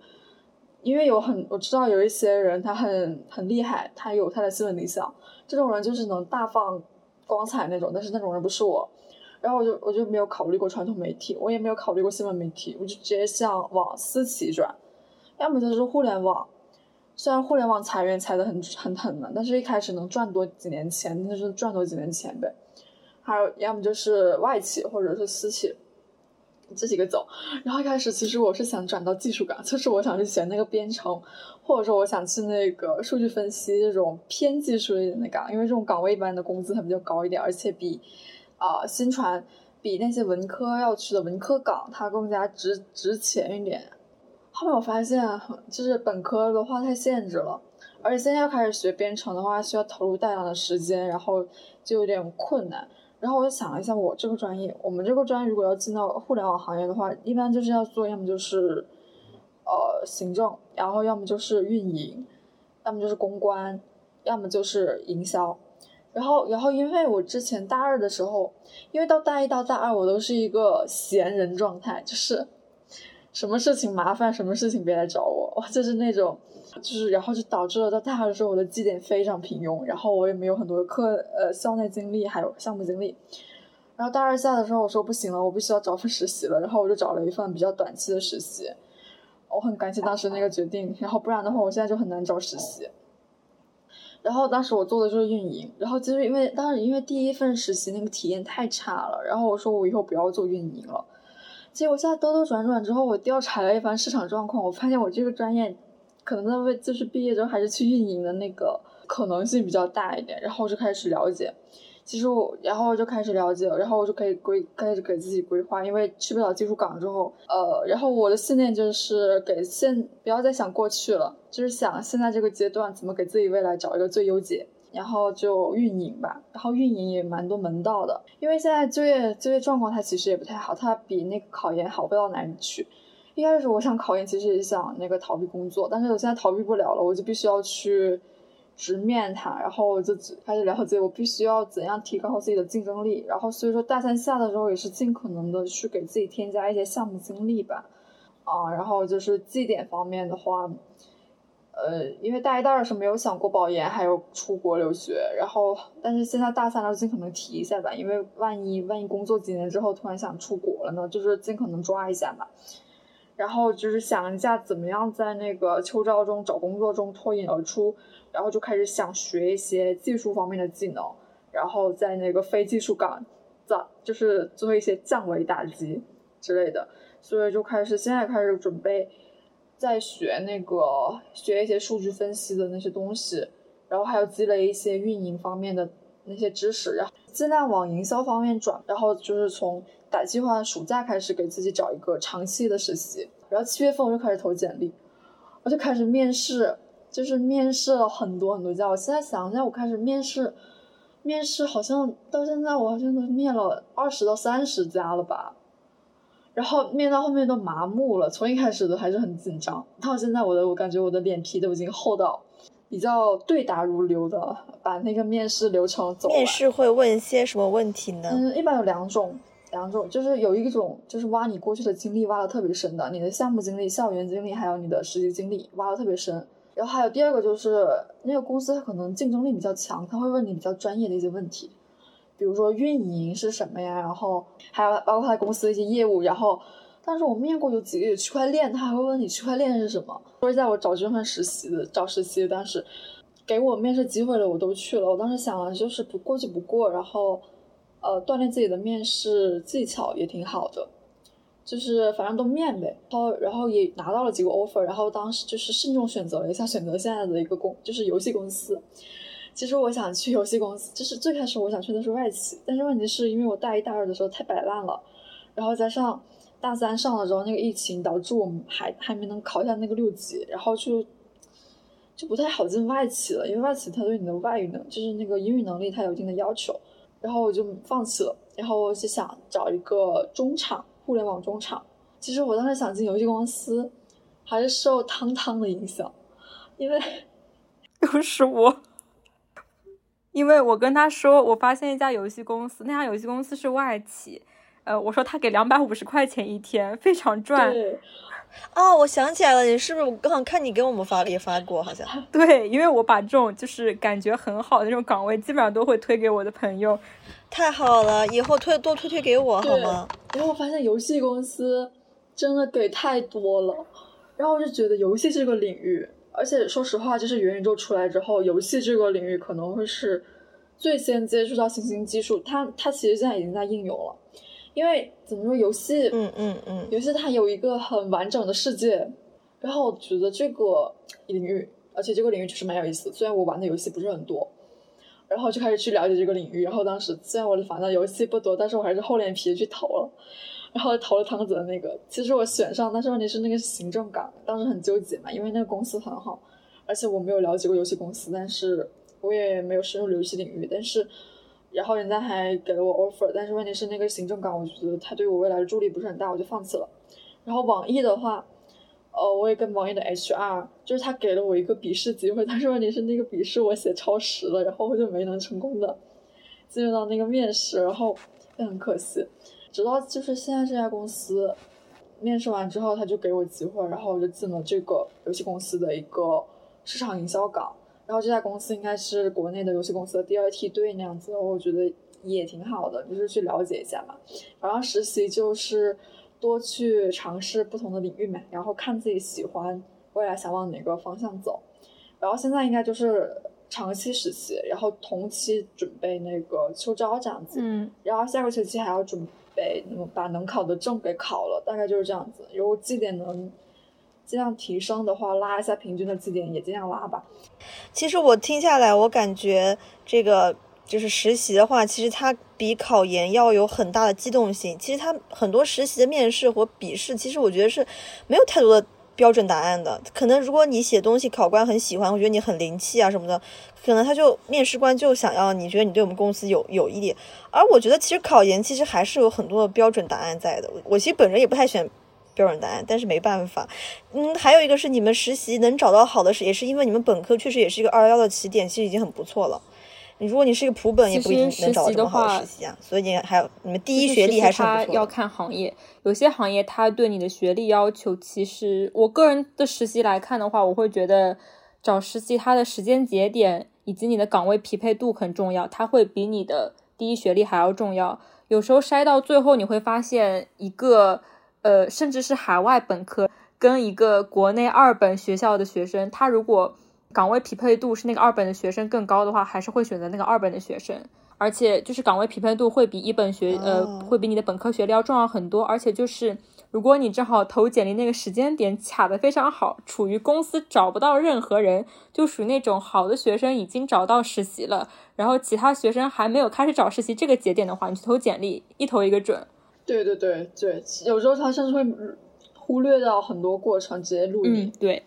因为有很我知道有一些人他很很厉害，他有他的新闻理想，这种人就是能大放光彩那种，但是那种人不是我。然后我就我就没有考虑过传统媒体，我也没有考虑过新闻媒体，我就直接向往私企转，要么就是互联网。虽然互联网裁员裁的很很狠的，但是一开始能赚多几年钱，那就是赚多几年钱呗。还有要么就是外企或者是私企，这几个走。然后一开始其实我是想转到技术岗，就是我想去学那个编程，或者说我想去那个数据分析这种偏技术一点的岗，因为这种岗位一般的工资它比较高一点，而且比。啊，新传比那些文科要去的文科岗，它更加值值钱一点。后面我发现，就是本科的话太限制了，而且现在要开始学编程的话，需要投入大量的时间，然后就有点困难。然后我就想了一下，我这个专业，我们这个专业如果要进到互联网行业的话，一般就是要做，要么就是呃行政，然后要么就是运营，要么就是公关，要么就是营销。然后，然后，因为我之前大二的时候，因为到大一到大二，我都是一个闲人状态，就是什么事情麻烦，什么事情别来找我，就是那种，就是然后就导致了到大二的时候，我的绩点非常平庸，然后我也没有很多课，呃，校内经历还有项目经历。然后大二下的时候，我说不行了，我必须要找份实习了，然后我就找了一份比较短期的实习。我很感谢当时那个决定，然后不然的话，我现在就很难找实习。然后当时我做的就是运营，然后就是因为当时因为第一份实习那个体验太差了，然后我说我以后不要做运营了。结果现在兜兜转转之后，我调查了一番市场状况，我发现我这个专业可能在为就是毕业之后还是去运营的那个可能性比较大一点。然后我就开始了解，其实我，然后我就开始了解，然后我就可以规开始给自己规划，因为去不了技术岗之后，呃，然后我的信念就是给现不要再想过去了，就是想现在这个阶段怎么给自己未来找一个最优解，然后就运营吧，然后运营也蛮多门道的，因为现在就业就业状况它其实也不太好，它比那个考研好不到哪里去。一开始我想考研，其实也想那个逃避工作，但是我现在逃避不了了，我就必须要去直面它，然后我就开始了解我必须要怎样提高自己的竞争力，然后所以说大三下的时候也是尽可能的去给自己添加一些项目经历吧，啊，然后就是绩点方面的话，呃，因为大一、大二是没有想过保研，还有出国留学，然后但是现在大三了，尽可能提一下吧，因为万一万一工作几年之后突然想出国了呢，就是尽可能抓一下吧。然后就是想一下怎么样在那个秋招中找工作中脱颖而出，然后就开始想学一些技术方面的技能，然后在那个非技术岗，在就是做一些降维打击之类的，所以就开始现在开始准备在学那个学一些数据分析的那些东西，然后还有积累一些运营方面的那些知识，然后尽量往营销方面转，然后就是从。打计划，暑假开始给自己找一个长期的实习，然后七月份我就开始投简历，我就开始面试，就是面试了很多很多家。我现在想一下，我开始面试，面试好像到现在我好像都面了二十到三十家了吧，然后面到后面都麻木了，从一开始都还是很紧张，到现在我的我感觉我的脸皮都已经厚到比较对答如流的把那个面试流程走面试会问一些什么问题呢？嗯，一般有两种。两种就是有一种就是挖你过去的经历挖的特别深的，你的项目经历、校园经历还有你的实习经历挖的特别深。然后还有第二个就是那个公司它可能竞争力比较强，他会问你比较专业的一些问题，比如说运营是什么呀，然后还有包括他公司的一些业务。然后，但是我面过有几个区块链，他还会问你区块链是什么。说一下我找这份实习的找实习当时给我面试机会了，我都去了。我当时想了就是不过就不过，然后。呃，锻炼自己的面试技巧也挺好的，就是反正都面呗。然后，然后也拿到了几个 offer，然后当时就是慎重选择了一下，选择现在的一个公，就是游戏公司。其实我想去游戏公司，就是最开始我想去的是外企，但是问题是因为我大一、大二的时候太摆烂了，然后加上大三上了之后那个疫情导致我们还还没能考下那个六级，然后就就不太好进外企了，因为外企它对你的外语能，就是那个英语能力它有一定的要求。然后我就放弃了，然后我就想找一个中场，互联网中场。其实我当时想进游戏公司，还是受汤汤的影响，因为 又是我，因为我跟他说，我发现一家游戏公司，那家游戏公司是外企，呃，我说他给两百五十块钱一天，非常赚。哦，我想起来了，你是不是我刚好看你给我们发也发过，好像 对，因为我把这种就是感觉很好的那种岗位，基本上都会推给我的朋友。太好了，以后推多推推给我好吗？然后我发现游戏公司真的给太多了，然后我就觉得游戏这个领域，而且说实话，就是元宇宙出来之后，游戏这个领域可能会是最先接触到新兴技术，它它其实现在已经在应用了。因为怎么说，游戏，嗯嗯嗯，游戏它有一个很完整的世界，然后我觉得这个领域，而且这个领域确实蛮有意思。虽然我玩的游戏不是很多，然后就开始去了解这个领域。然后当时虽然我反正游戏不多，但是我还是厚脸皮去投了，然后投了汤子的那个。其实我选上，但是问题是那个是行政岗，当时很纠结嘛，因为那个公司很好，而且我没有了解过游戏公司，但是我也没有深入游戏领域，但是。然后人家还给了我 offer，但是问题是那个行政岗，我觉得他对我未来的助力不是很大，我就放弃了。然后网易的话，呃，我也跟网易的 HR，就是他给了我一个笔试机会，但是问题是那个笔试我写超时了，然后我就没能成功的进入到那个面试，然后也很可惜。直到就是现在这家公司面试完之后，他就给我机会，然后我就进了这个游戏公司的一个市场营销岗。然后这家公司应该是国内的游戏公司的第二梯队那样子，我觉得也挺好的，就是去了解一下嘛。然后实习就是多去尝试不同的领域嘛，然后看自己喜欢，未来想往哪个方向走。然后现在应该就是长期实习，然后同期准备那个秋招这样子。嗯。然后下个学期还要准备把能考的证给考了，大概就是这样子。如果绩点能。尽量提升的话，拉一下平均的绩点，也尽量拉吧。其实我听下来，我感觉这个就是实习的话，其实它比考研要有很大的机动性。其实它很多实习的面试和笔试，其实我觉得是没有太多的标准答案的。可能如果你写东西，考官很喜欢，我觉得你很灵气啊什么的，可能他就面试官就想要你觉得你对我们公司有有一点。而我觉得其实考研其实还是有很多的标准答案在的。我其实本人也不太选标准答案，但是没办法。嗯，还有一个是你们实习能找到好的，是也是因为你们本科确实也是一个二幺幺的起点，其实已经很不错了。你如果你是一个普本，也不一定能找到这么好的实习啊。所以你还有你们第一学历还是很不错。要看行业，有些行业它对你的学历要求，其实我个人的实习来看的话，我会觉得找实习它的时间节点以及你的岗位匹配度很重要，它会比你的第一学历还要重要。有时候筛到最后，你会发现一个呃，甚至是海外本科跟一个国内二本学校的学生，他如果岗位匹配度是那个二本的学生更高的话，还是会选择那个二本的学生，而且就是岗位匹配度会比一本学呃会比你的本科学历要重要很多，而且就是如果你正好投简历那个时间点卡的非常好，处于公司找不到任何人，就属于那种好的学生已经找到实习了，然后其他学生还没有开始找实习这个节点的话，你去投简历一投一个准。对对对对，有时候他甚至会忽略掉很多过程，直接录你。对。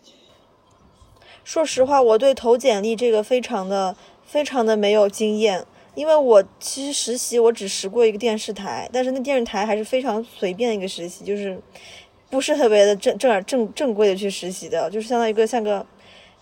说实话，我对投简历这个非常的、非常的没有经验，因为我其实实习我只实过一个电视台，但是那电视台还是非常随便的一个实习，就是不是特别的正正正正规的去实习的，就是相当于一个像个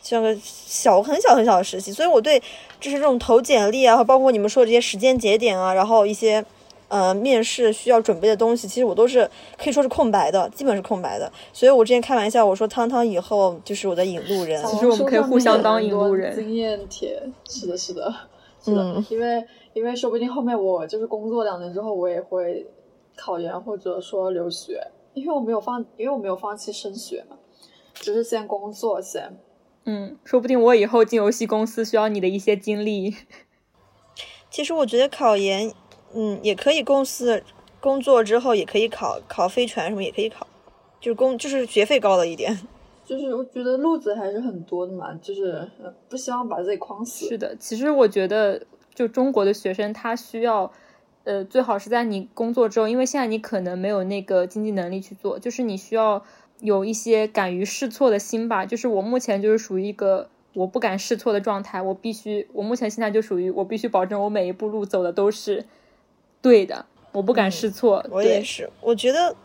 像个小很小很小的实习，所以我对就是这种投简历啊，包括你们说的这些时间节点啊，然后一些。呃，面试需要准备的东西，其实我都是可以说是空白的，基本是空白的。所以我之前开玩笑，我说汤汤以后就是我的引路人。其实我们可以互相当引路人。经验帖是的，是的，是的，因为因为说不定后面我就是工作两年之后，我也会考研或者说留学，因为我没有放，因为我没有放弃升学嘛，只是先工作先。嗯，说不定我以后进游戏公司需要你的一些经历。其实我觉得考研。嗯，也可以。公司工作之后也可以考考飞船什么也可以考，就是工就是学费高了一点。就是我觉得路子还是很多的嘛，就是不希望把自己框死。是的，其实我觉得就中国的学生他需要，呃，最好是在你工作之后，因为现在你可能没有那个经济能力去做，就是你需要有一些敢于试错的心吧。就是我目前就是属于一个我不敢试错的状态，我必须，我目前现在就属于我必须保证我每一步路走的都是。对的，我不敢试错。我也是，我觉得，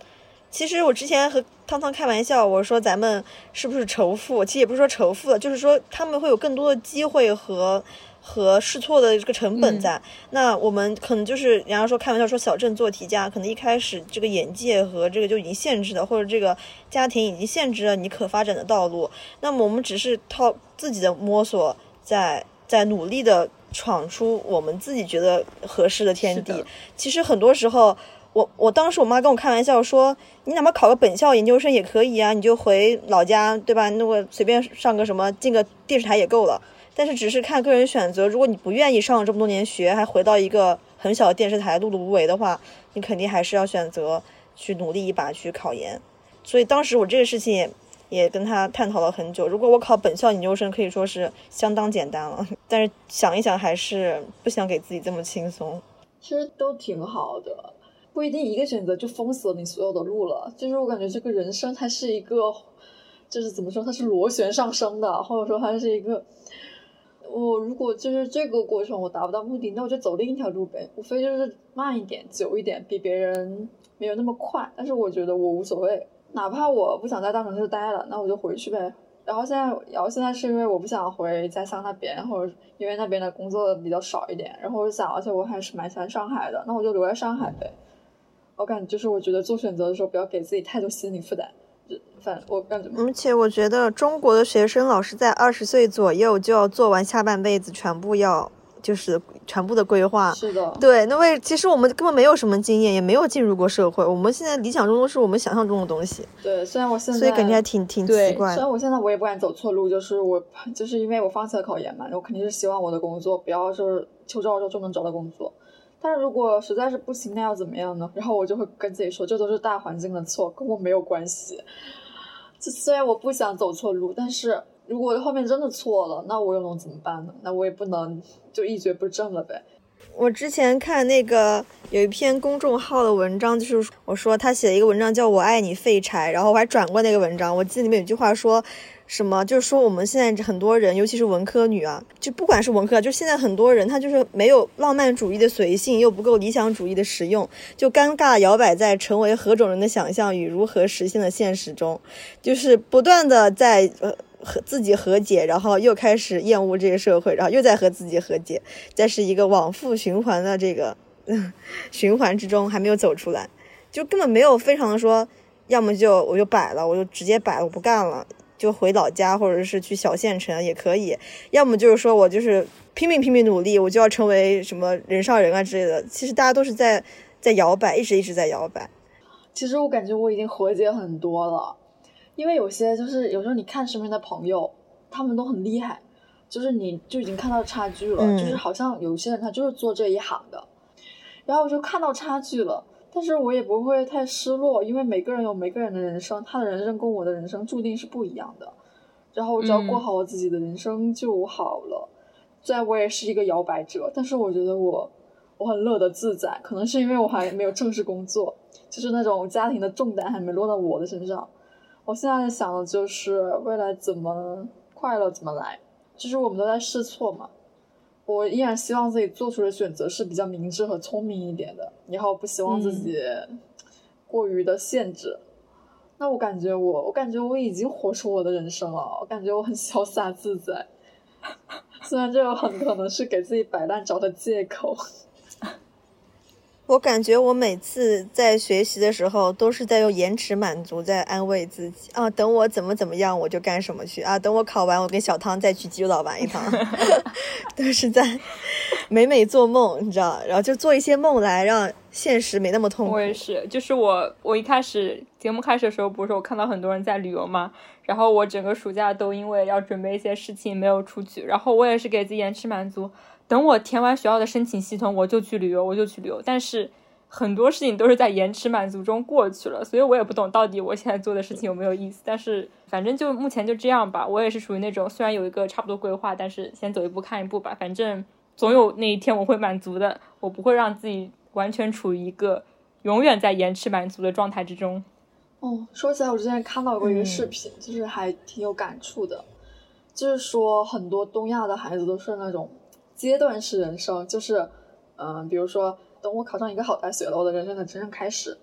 其实我之前和汤汤开玩笑，我说咱们是不是仇富？其实也不是说仇富了，就是说他们会有更多的机会和和试错的这个成本在。那我们可能就是人家说开玩笑说小镇做题家，可能一开始这个眼界和这个就已经限制了，或者这个家庭已经限制了你可发展的道路。那么我们只是靠自己的摸索，在在努力的。闯出我们自己觉得合适的天地。其实很多时候，我我当时我妈跟我开玩笑说：“你哪怕考个本校研究生也可以啊，你就回老家，对吧？那个随便上个什么，进个电视台也够了。”但是只是看个人选择。如果你不愿意上了这么多年学，还回到一个很小的电视台碌碌无为的话，你肯定还是要选择去努力一把去考研。所以当时我这个事情。也也跟他探讨了很久。如果我考本校研究生，可以说是相当简单了。但是想一想，还是不想给自己这么轻松。其实都挺好的，不一定一个选择就封死了你所有的路了。就是我感觉这个人生它是一个，就是怎么说，它是螺旋上升的，或者说它是一个，我如果就是这个过程我达不到目的，那我就走另一条路呗，无非就是慢一点、久一点，比别人没有那么快。但是我觉得我无所谓。哪怕我不想在大城市待了，那我就回去呗。然后现在，然后现在是因为我不想回家乡那边，或者因为那边的工作比较少一点。然后我就想，而且我还是蛮喜欢上海的，那我就留在上海呗。我感觉就是，我觉得做选择的时候不要给自己太多心理负担。反我感觉，而且我觉得中国的学生老是在二十岁左右就要做完下半辈子全部要。就是全部的规划，是的，对。那为其实我们根本没有什么经验，也没有进入过社会。我们现在理想中都是我们想象中的东西。对，虽然我现在，所以感觉还挺挺奇怪。虽然我现在我也不敢走错路，就是我就是因为我放弃了考研嘛，我肯定是希望我的工作不要是秋招的时候就能找到工作。但是如果实在是不行，那要怎么样呢？然后我就会跟自己说，这都是大环境的错，跟我没有关系。虽然我不想走错路，但是。如果后面真的错了，那我又能怎么办呢？那我也不能就一蹶不振了呗。我之前看那个有一篇公众号的文章，就是我说他写了一个文章叫《我爱你废柴》，然后我还转过那个文章，我记得里面有句话说。什么？就是说，我们现在很多人，尤其是文科女啊，就不管是文科，就现在很多人，他就是没有浪漫主义的随性，又不够理想主义的实用，就尴尬摇摆在成为何种人的想象与如何实现的现实中，就是不断的在呃和自己和解，然后又开始厌恶这个社会，然后又在和自己和解，再是一个往复循环的这个嗯 循环之中，还没有走出来，就根本没有非常的说，要么就我就摆了，我就直接摆，我不干了。就回老家，或者是去小县城也可以，要么就是说我就是拼命拼命努力，我就要成为什么人上人啊之类的。其实大家都是在在摇摆，一直一直在摇摆。其实我感觉我已经和解很多了，因为有些就是有时候你看身边的朋友，他们都很厉害，就是你就已经看到差距了，就是好像有些人他就是做这一行的，然后我就看到差距了。但是我也不会太失落，因为每个人有每个人的人生，他的人生跟我的人生注定是不一样的。然后我只要过好我自己的人生就好了。虽然我也是一个摇摆者，但是我觉得我我很乐得自在。可能是因为我还没有正式工作，就是那种家庭的重担还没落到我的身上。我现在想的就是未来怎么快乐怎么来，就是我们都在试错嘛。我依然希望自己做出的选择是比较明智和聪明一点的，然后不希望自己过于的限制。那我感觉我，我感觉我已经活出我的人生了，我感觉我很潇洒自在。虽然这很可能是给自己摆烂找的借口。我感觉我每次在学习的时候，都是在用延迟满足在安慰自己啊，等我怎么怎么样，我就干什么去啊，等我考完，我跟小汤再去济州岛玩一趟，都是在美美做梦，你知道？然后就做一些梦来让现实没那么痛苦。我也是，就是我，我一开始节目开始的时候，不是我看到很多人在旅游嘛？然后我整个暑假都因为要准备一些事情没有出去，然后我也是给自己延迟满足。等我填完学校的申请系统，我就去旅游，我就去旅游。但是很多事情都是在延迟满足中过去了，所以我也不懂到底我现在做的事情有没有意思。但是反正就目前就这样吧。我也是属于那种虽然有一个差不多规划，但是先走一步看一步吧。反正总有那一天我会满足的，我不会让自己完全处于一个永远在延迟满足的状态之中。哦，说起来，我之前看到过一个视频，就是还挺有感触的，就是说很多东亚的孩子都是那种。阶段式人生就是，嗯，比如说，等我考上一个好大学了，我的人生才真正开始。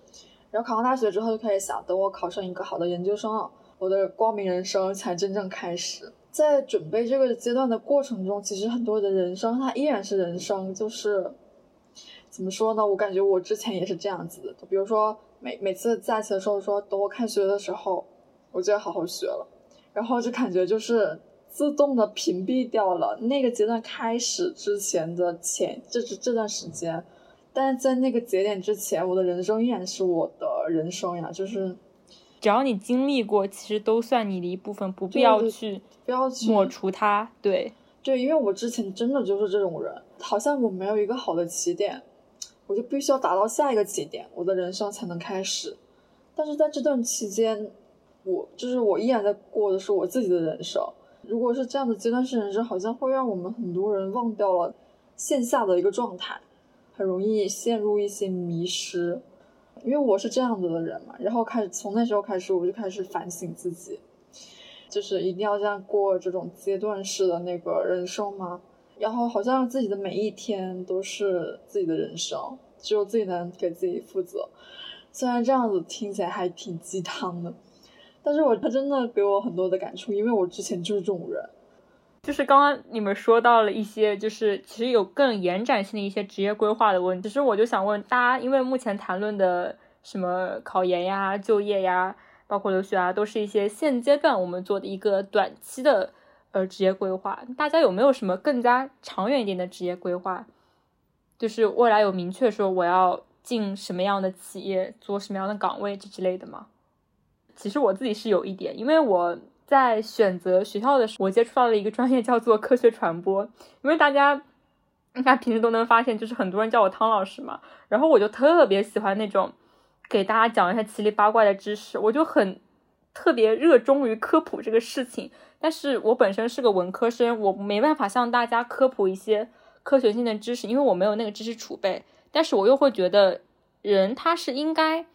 然后考上大学之后，就开始想，等我考上一个好的研究生了，我的光明人生才真正开始。在准备这个阶段的过程中，其实很多的人生它依然是人生，就是怎么说呢？我感觉我之前也是这样子的。比如说，每每次假期的时候，说等我开学的时候，我就要好好学了，然后就感觉就是。自动的屏蔽掉了那个阶段开始之前的前，这是这段时间，但是在那个节点之前，我的人生依然是我的人生呀，就是只要你经历过，其实都算你的一部分，不必要去不要去抹除它。对对，因为我之前真的就是这种人，好像我没有一个好的起点，我就必须要达到下一个起点，我的人生才能开始。但是在这段期间，我就是我依然在过的是我自己的人生。如果是这样的阶段性人生，好像会让我们很多人忘掉了线下的一个状态，很容易陷入一些迷失。因为我是这样子的人嘛，然后开始从那时候开始，我就开始反省自己，就是一定要这样过这种阶段式的那个人生吗？然后好像自己的每一天都是自己的人生，只有自己能给自己负责。虽然这样子听起来还挺鸡汤的。但是我他真的给我很多的感触，因为我之前就是这种人。就是刚刚你们说到了一些，就是其实有更延展性的一些职业规划的问题。其实我就想问大家，因为目前谈论的什么考研呀、就业呀，包括留学啊，都是一些现阶段我们做的一个短期的呃职业规划。大家有没有什么更加长远一点的职业规划？就是未来有明确说我要进什么样的企业，做什么样的岗位这之类的吗？其实我自己是有一点，因为我在选择学校的时候，我接触到了一个专业叫做科学传播。因为大家应该平时都能发现，就是很多人叫我汤老师嘛，然后我就特别喜欢那种给大家讲一些七里八怪的知识，我就很特别热衷于科普这个事情。但是我本身是个文科生，我没办法向大家科普一些。科学性的知识，因为我没有那个知识储备。但是我又会觉得，人他是应该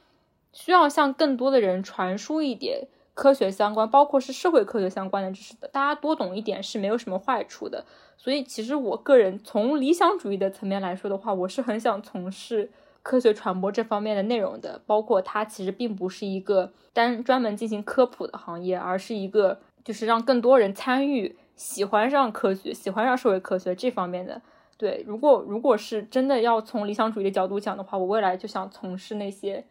需要向更多的人传输一点科学相关，包括是社会科学相关的知识的。大家多懂一点是没有什么坏处的。所以，其实我个人从理想主义的层面来说的话，我是很想从事科学传播这方面的内容的。包括它其实并不是一个单专门进行科普的行业，而是一个就是让更多人参与、喜欢上科学、喜欢上社会科学这方面的。对，如果如果是真的要从理想主义的角度讲的话，我未来就想从事那些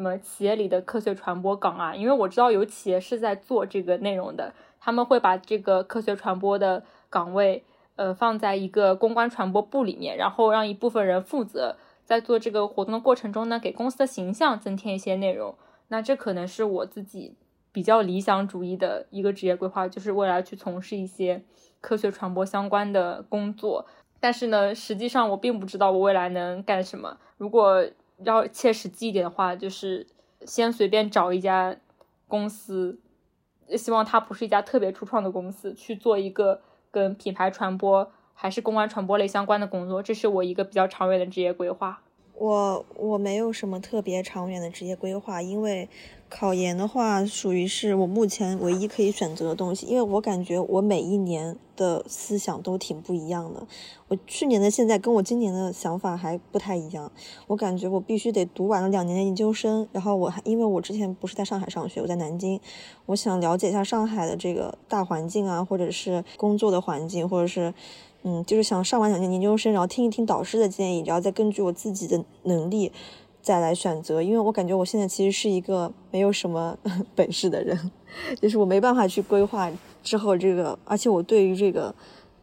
什么企业里的科学传播岗啊，因为我知道有企业是在做这个内容的，他们会把这个科学传播的岗位，呃，放在一个公关传播部里面，然后让一部分人负责，在做这个活动的过程中呢，给公司的形象增添一些内容。那这可能是我自己比较理想主义的一个职业规划，就是未来去从事一些科学传播相关的工作。但是呢，实际上我并不知道我未来能干什么。如果要切实际一点的话，就是先随便找一家公司，希望它不是一家特别初创的公司，去做一个跟品牌传播还是公关传播类相关的工作。这是我一个比较长远的职业规划。我我没有什么特别长远的职业规划，因为。考研的话，属于是我目前唯一可以选择的东西，因为我感觉我每一年的思想都挺不一样的。我去年的现在跟我今年的想法还不太一样。我感觉我必须得读完了两年的研究生，然后我还因为我之前不是在上海上学，我在南京，我想了解一下上海的这个大环境啊，或者是工作的环境，或者是，嗯，就是想上完两年研究生，然后听一听导师的建议，然后再根据我自己的能力。再来选择，因为我感觉我现在其实是一个没有什么 本事的人，就是我没办法去规划之后这个，而且我对于这个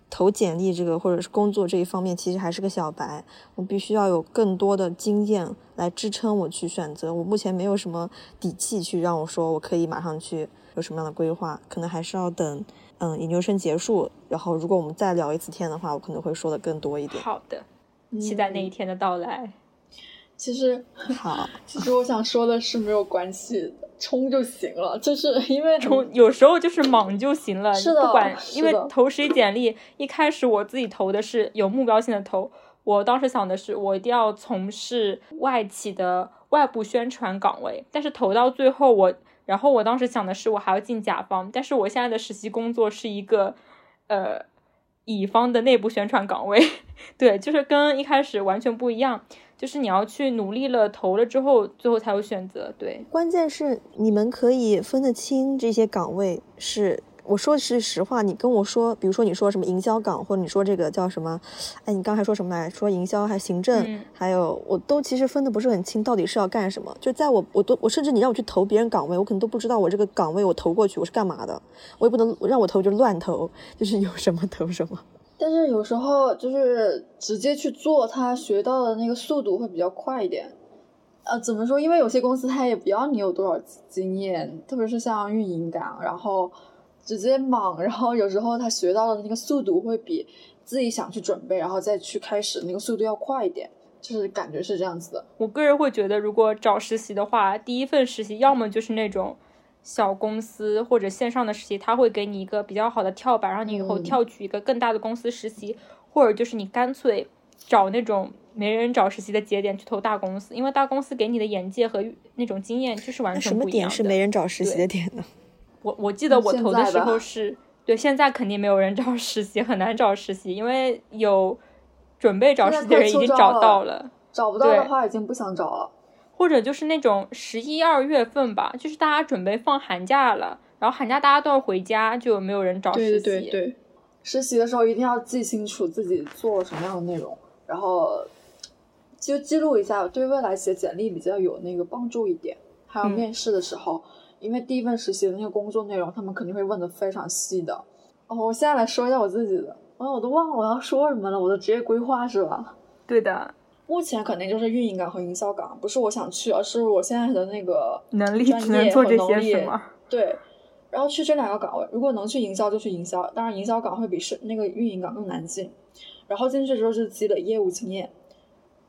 投简历这个或者是工作这一方面，其实还是个小白，我必须要有更多的经验来支撑我去选择。我目前没有什么底气去让我说我可以马上去有什么样的规划，可能还是要等嗯研究生结束，然后如果我们再聊一次天的话，我可能会说的更多一点。好的，期待那一天的到来。其实好，其实我想说的是没有关系，冲就行了，就是因为冲有时候就是莽就行了，是的，不管因为投实习简历，一开始我自己投的是有目标性的投，我当时想的是我一定要从事外企的外部宣传岗位，但是投到最后我，然后我当时想的是我还要进甲方，但是我现在的实习工作是一个呃乙方的内部宣传岗位，对，就是跟一开始完全不一样。就是你要去努力了，投了之后，最后才有选择。对，关键是你们可以分得清这些岗位是。我说的是实话，你跟我说，比如说你说什么营销岗，或者你说这个叫什么？哎，你刚才说什么来？说营销还行政，还有我都其实分的不是很清，到底是要干什么？就在我我都我甚至你让我去投别人岗位，我可能都不知道我这个岗位我投过去我是干嘛的，我也不能让我投就乱投，就是有什么投什么。但是有时候就是直接去做，他学到的那个速度会比较快一点。呃，怎么说？因为有些公司他也不要你有多少经验，特别是像运营岗，然后直接莽，然后有时候他学到的那个速度会比自己想去准备，然后再去开始那个速度要快一点，就是感觉是这样子的。我个人会觉得，如果找实习的话，第一份实习要么就是那种。小公司或者线上的实习，他会给你一个比较好的跳板，让你以后跳去一个更大的公司实习，或者就是你干脆找那种没人找实习的节点去投大公司，因为大公司给你的眼界和那种经验就是完全不一样的。什么点是没人找实习的点呢？我我记得我投的时候是对，现在肯定没有人找实习，很难找实习，因为有准备找实习的人已经找到了，找不到的话已经不想找了。或者就是那种十一二月份吧，就是大家准备放寒假了，然后寒假大家都要回家，就没有人找实习。对对对，实习的时候一定要记清楚自己做什么样的内容，然后就记录一下，对未来写简历比较有那个帮助一点。还有面试的时候，因为第一份实习的那个工作内容，他们肯定会问的非常细的。哦，我现在来说一下我自己的，哦，我都忘了我要说什么了，我的职业规划是吧？对的。目前肯定就是运营岗和营销岗，不是我想去，而是我现在的那个能力专业和能力。吗？对，然后去这两个岗位，如果能去营销就去营销，当然营销岗会比是那个运营岗更难进。然后进去之后是积累业务经验，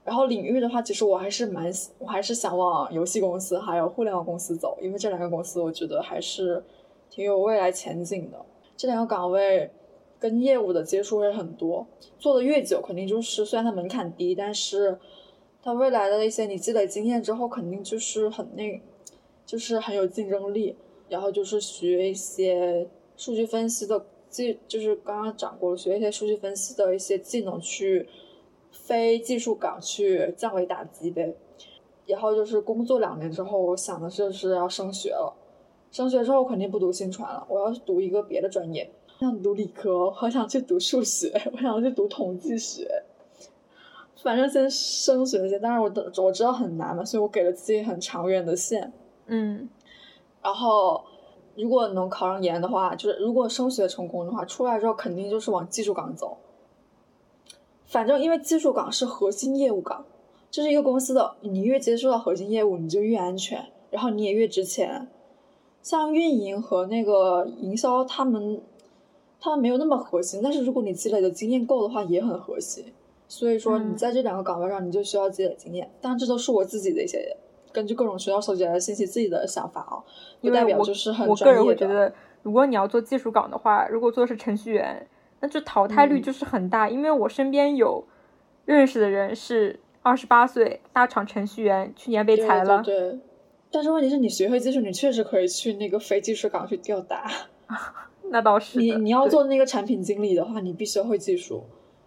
然后领域的话，其实我还是蛮，我还是想往游戏公司还有互联网公司走，因为这两个公司我觉得还是挺有未来前景的。这两个岗位。跟业务的接触会很多。做的越久，肯定就是虽然它门槛低，但是它未来的一些你积累经验之后，肯定就是很那，就是很有竞争力。然后就是学一些数据分析的技，就是刚刚讲过，学一些数据分析的一些技能，去非技术岗去降维打击呗。然后就是工作两年之后，我想的就是要升学了。升学之后肯定不读新传了，我要读一个别的专业。想读理科，我想去读数学，我想去读统计学。反正先升学先，但是我的我知道很难嘛，所以我给了自己很长远的线。嗯。然后，如果能考上研的话，就是如果升学成功的话，出来之后肯定就是往技术岗走。反正因为技术岗是核心业务岗，这是一个公司的，你越接触到核心业务，你就越安全，然后你也越值钱。像运营和那个营销，他们他们没有那么核心，但是如果你积累的经验够的话，也很核心。所以说，你在这两个岗位上，你就需要积累经验。当然，这都是我自己的一些。根据各种学校收集来的信息，自己的想法啊，不代表就是很专业我个人会觉得，如果你要做技术岗的话，如果做的是程序员，那就淘汰率就是很大。因为我身边有认识的人是二十八岁大厂程序员，去年被裁了。对，但是问题是你学会技术，你确实可以去那个非技术岗去吊打。那倒是。你你要做那个产品经理的话，你必须要会技术，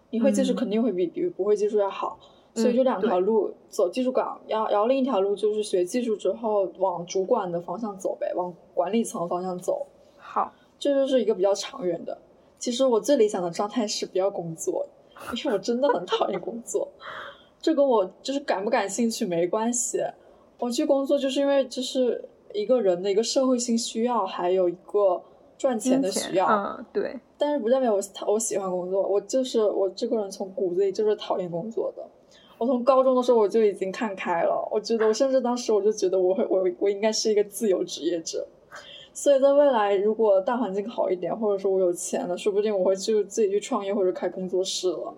你会技术肯定会比比不会技术要好。所以就两条路走技术岗，然后然后另一条路就是学技术之后往主管的方向走呗，往管理层方向走。好，这就是一个比较长远的。其实我最理想的状态是不要工作，因为我真的很讨厌工作。这跟我就是感不感兴趣没关系，我去工作就是因为这是一个人的一个社会性需要，还有一个赚钱的需要。嗯，对。但是不代表我我喜欢工作，我就是我这个人从骨子里就是讨厌工作的。我从高中的时候我就已经看开了，我觉得我甚至当时我就觉得我会我我应该是一个自由职业者，所以在未来如果大环境好一点，或者说我有钱了，说不定我会去自己去创业或者开工作室了。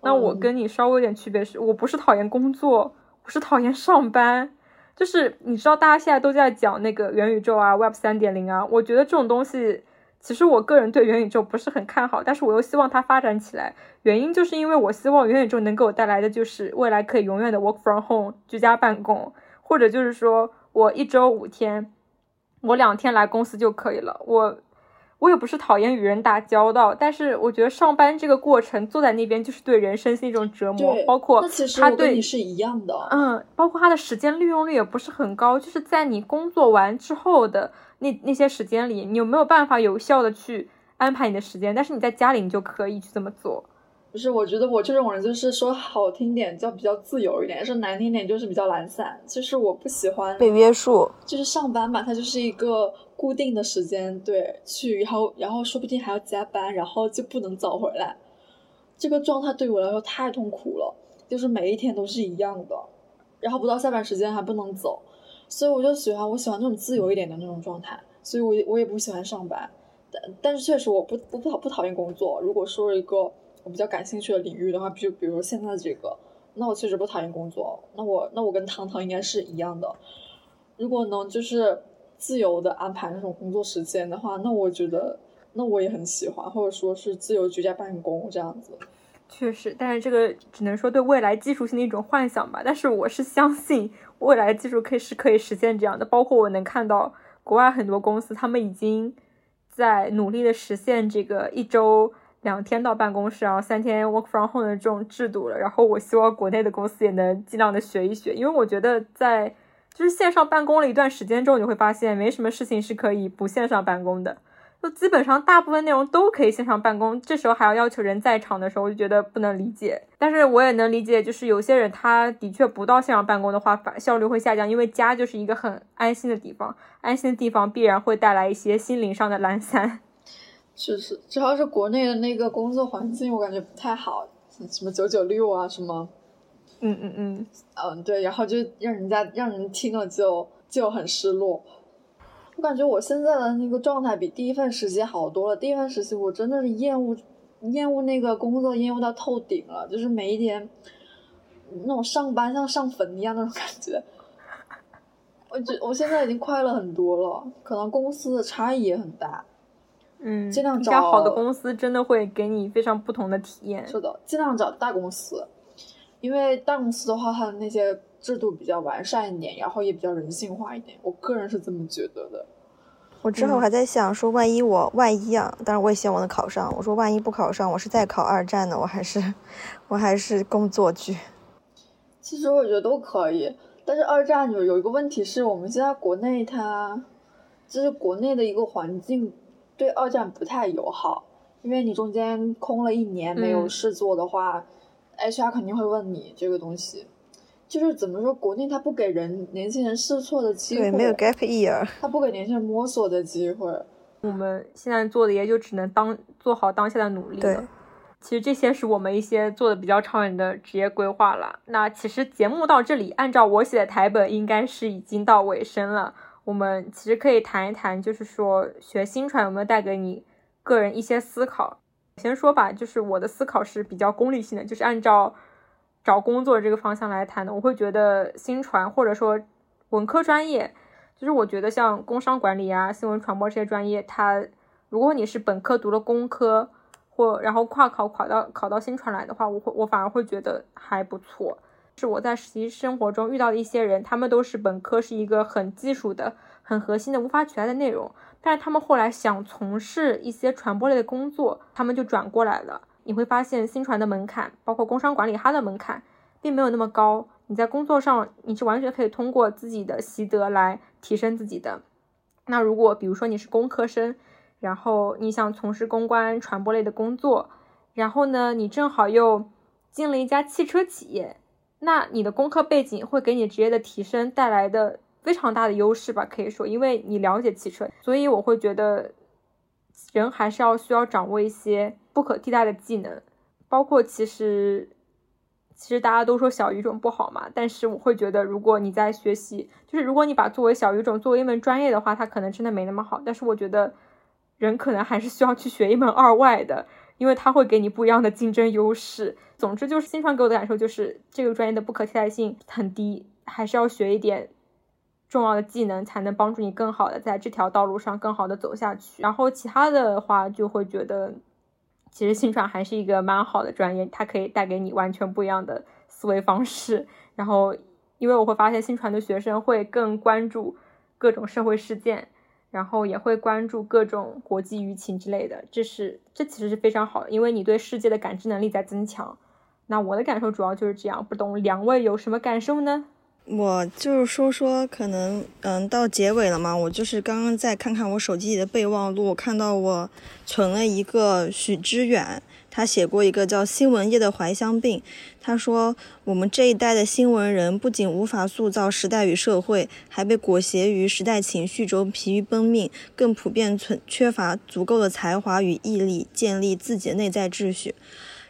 那我跟你稍微有点区别是，我不是讨厌工作，我是讨厌上班。就是你知道大家现在都在讲那个元宇宙啊，Web 三点零啊，我觉得这种东西。其实我个人对元宇宙不是很看好，但是我又希望它发展起来。原因就是因为我希望元宇宙能给我带来的就是未来可以永远的 work from home 居家办公，或者就是说我一周五天，我两天来公司就可以了。我我也不是讨厌与人打交道，但是我觉得上班这个过程坐在那边就是对人身心一种折磨。包括他对你是一样的，嗯，包括他的时间利用率也不是很高，就是在你工作完之后的。那那些时间里，你有没有办法有效的去安排你的时间？但是你在家里，你就可以去这么做。不是，我觉得我这种人就是说好听点叫比较自由一点，说难听点就是比较懒散。其实我不喜欢被约束，就是上班嘛，它就是一个固定的时间，对，去，然后然后说不定还要加班，然后就不能早回来。这个状态对我来说太痛苦了，就是每一天都是一样的，然后不到下班时间还不能走。所以我就喜欢，我喜欢那种自由一点的那种状态，所以我我也不喜欢上班，但但是确实我不不不讨不讨厌工作。如果说一个我比较感兴趣的领域的话，比如比如现在这个，那我确实不讨厌工作。那我那我跟糖糖应该是一样的。如果能就是自由的安排那种工作时间的话，那我觉得那我也很喜欢，或者说是自由居家办公这样子。确实，但是这个只能说对未来技术性的一种幻想吧。但是我是相信未来技术可以是可以实现这样的。包括我能看到国外很多公司，他们已经在努力的实现这个一周两天到办公室，然后三天 work from home 的这种制度了。然后我希望国内的公司也能尽量的学一学，因为我觉得在就是线上办公了一段时间之后，你会发现没什么事情是可以不线上办公的。就基本上大部分内容都可以线上办公，这时候还要要求人在场的时候，我就觉得不能理解。但是我也能理解，就是有些人他的确不到线上办公的话，反效率会下降，因为家就是一个很安心的地方，安心的地方必然会带来一些心灵上的懒散。是是，主要是国内的那个工作环境，我感觉不太好，什么九九六啊，什么，嗯嗯嗯嗯，对，然后就让人家让人听了就就很失落。我感觉我现在的那个状态比第一份实习好多了。第一份实习我真的是厌恶，厌恶那个工作，厌恶到透顶了。就是每一天那种上班像上坟一样那种感觉。我觉我现在已经快乐很多了，可能公司的差异也很大。嗯，尽量一家好的公司真的会给你非常不同的体验。是的，尽量找大公司，因为大公司的话，它的那些制度比较完善一点，然后也比较人性化一点。我个人是这么觉得的。我之后还在想说，万一我万一啊，当然我也希望我能考上。我说万一不考上，我是再考二战呢，我还是我还是工作剧。其实我觉得都可以，但是二战有有一个问题是我们现在国内它，就是国内的一个环境对二战不太友好，因为你中间空了一年没有嗯事做的话、h r 肯定会问你这个东西，就是怎么说，国内他不给人年轻人试错的机会，对，没有 gap year。他不给年轻人摸索的机会。我们现在做的也就只能当做好当下的努力对了。其实这些是我们一些做的比较长远的职业规划了。那其实节目到这里，按照我写的台本，应该是已经到尾声了。我们其实可以谈一谈，就是说学新传有没有带给你个人一些思考。先说吧，就是我的思考是比较功利性的，就是按照找工作这个方向来谈的。我会觉得新传或者说文科专业，就是我觉得像工商管理啊、新闻传播这些专业，它如果你是本科读了工科，或然后跨考考到考到新传来的话，我会我反而会觉得还不错。是我在实习生活中遇到的一些人，他们都是本科是一个很基础的、很核心的、无法取代的内容，但是他们后来想从事一些传播类的工作，他们就转过来了。你会发现新传的门槛，包括工商管理，它的门槛并没有那么高。你在工作上，你是完全可以通过自己的习得来提升自己的。那如果比如说你是工科生，然后你想从事公关传播类的工作，然后呢，你正好又进了一家汽车企业，那你的工科背景会给你职业的提升带来的非常大的优势吧，可以说，因为你了解汽车，所以我会觉得人还是要需要掌握一些不可替代的技能，包括其实。其实大家都说小语种不好嘛，但是我会觉得，如果你在学习，就是如果你把作为小语种作为一门专业的话，它可能真的没那么好。但是我觉得，人可能还是需要去学一门二外的，因为它会给你不一样的竞争优势。总之，就是新传给我的感受就是，这个专业的不可替代性很低，还是要学一点重要的技能，才能帮助你更好的在这条道路上更好的走下去。然后其他的话，就会觉得。其实新传还是一个蛮好的专业，它可以带给你完全不一样的思维方式。然后，因为我会发现新传的学生会更关注各种社会事件，然后也会关注各种国际舆情之类的。这是这其实是非常好的，因为你对世界的感知能力在增强。那我的感受主要就是这样，不懂两位有什么感受呢？我就是说说，可能嗯，到结尾了嘛。我就是刚刚在看看我手机里的备忘录，看到我存了一个许知远，他写过一个叫《新闻业的怀乡病》。他说，我们这一代的新闻人不仅无法塑造时代与社会，还被裹挟于时代情绪中疲于奔命，更普遍存缺乏足够的才华与毅力，建立自己的内在秩序。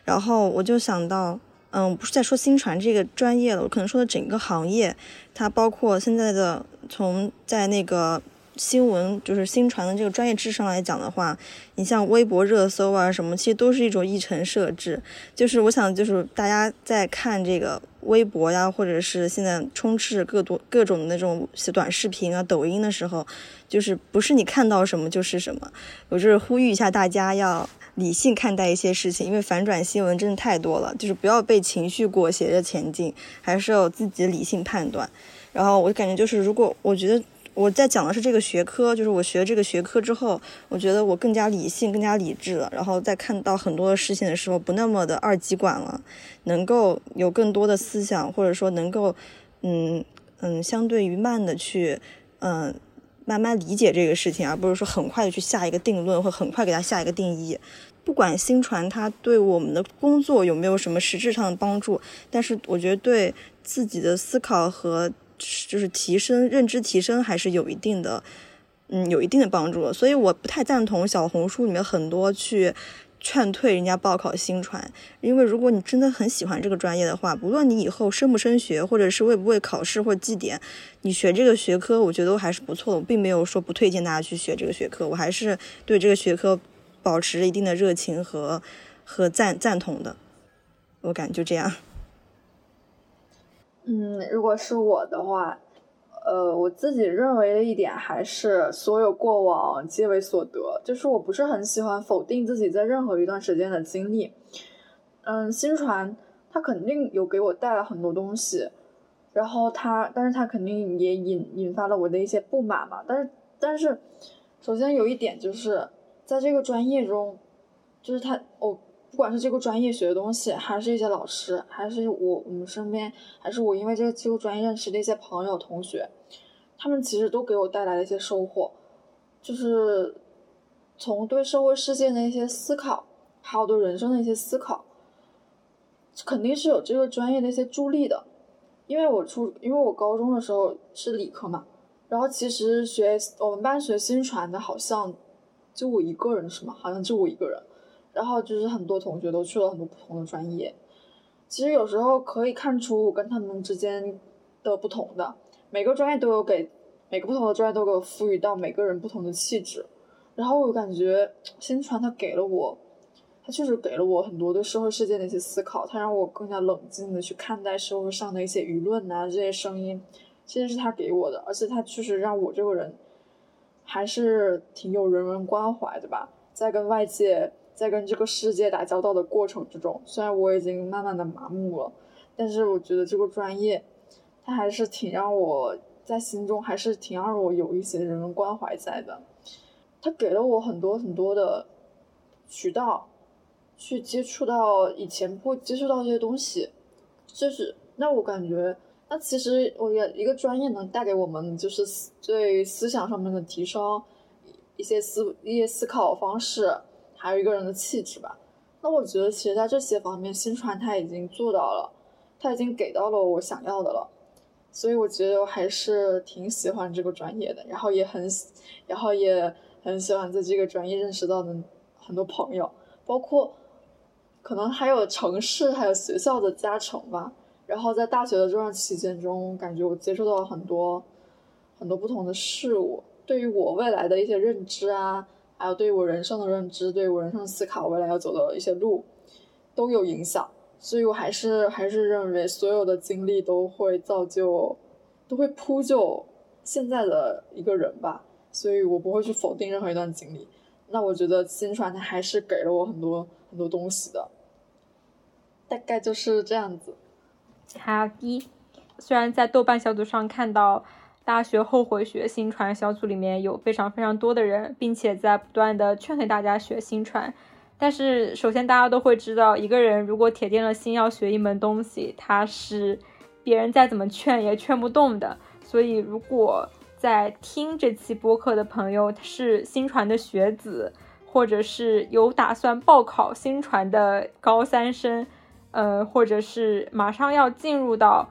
然后我就想到。嗯，不是在说新传这个专业了，我可能说的整个行业，它包括现在的从在那个新闻就是新传的这个专业知识上来讲的话，你像微博热搜啊什么，其实都是一种议程设置。就是我想，就是大家在看这个微博呀，或者是现在充斥各多各种那种短视频啊、抖音的时候，就是不是你看到什么就是什么。我就是呼吁一下大家要。理性看待一些事情，因为反转新闻真的太多了，就是不要被情绪裹挟着前进，还是要有自己的理性判断。然后我感觉就是，如果我觉得我在讲的是这个学科，就是我学这个学科之后，我觉得我更加理性、更加理智了。然后在看到很多的事情的时候，不那么的二极管了，能够有更多的思想，或者说能够，嗯嗯，相对于慢的去，嗯。慢慢理解这个事情，而不是说很快的去下一个定论，或很快给它下一个定义。不管新传它对我们的工作有没有什么实质上的帮助，但是我觉得对自己的思考和就是提升认知提升还是有一定的，嗯，有一定的帮助。所以我不太赞同小红书里面很多去。劝退人家报考新传，因为如果你真的很喜欢这个专业的话，不论你以后升不升学，或者是会不会考试或绩点，你学这个学科，我觉得还是不错的。我并没有说不推荐大家去学这个学科，我还是对这个学科保持着一定的热情和和赞赞同的。我感觉就这样。嗯，如果是我的话，呃，我自己认为的一点还是所有过往皆为所得，就是我不是很喜欢否定自己在任何一段时间的经历。嗯，新传它肯定有给我带来很多东西，然后它，但是它肯定也引引发了我的一些不满嘛。但是，但是，首先有一点就是在这个专业中，就是他，我不管是这个专业学的东西，还是一些老师，还是我我们身边，还是我因为这个这个专业认识的一些朋友同学，他们其实都给我带来了一些收获，就是从对社会事件的一些思考，还有对人生的一些思考。肯定是有这个专业的一些助力的，因为我初，因为我高中的时候是理科嘛，然后其实学我们班学新传的，好像就我一个人是吗？好像就我一个人，然后就是很多同学都去了很多不同的专业，其实有时候可以看出我跟他们之间的不同的，每个专业都有给每个不同的专业都给我赋予到每个人不同的气质，然后我感觉新传它给了我。它确实给了我很多对社会事件的一些思考，它让我更加冷静的去看待社会上的一些舆论呐，这些声音，这些是他给我的，而且他确实让我这个人还是挺有人文关怀的吧，在跟外界、在跟这个世界打交道的过程之中，虽然我已经慢慢的麻木了，但是我觉得这个专业，它还是挺让我在心中还是挺让我有一些人文关怀在的，它给了我很多很多的渠道。去接触到以前不接触到这些东西，就是那我感觉，那其实我觉得一个专业能带给我们就是对思想上面的提升，一些思一些思考方式，还有一个人的气质吧。那我觉得其实在这些方面，新传他已经做到了，他已经给到了我想要的了，所以我觉得我还是挺喜欢这个专业的，然后也很，然后也很喜欢在这个专业认识到的很多朋友，包括。可能还有城市，还有学校的加成吧。然后在大学的这段期间中，感觉我接触到了很多很多不同的事物，对于我未来的一些认知啊，还有对于我人生的认知，对我人生思考，未来要走的一些路都有影响。所以我还是还是认为，所有的经历都会造就，都会铺就现在的一个人吧。所以我不会去否定任何一段经历。那我觉得新传它还是给了我很多很多东西的。大概就是这样子。好的，虽然在豆瓣小组上看到大学后悔学新传小组里面有非常非常多的人，并且在不断的劝退大家学新传，但是首先大家都会知道，一个人如果铁定了心要学一门东西，他是别人再怎么劝也劝不动的。所以，如果在听这期播客的朋友是新传的学子，或者是有打算报考新传的高三生。呃，或者是马上要进入到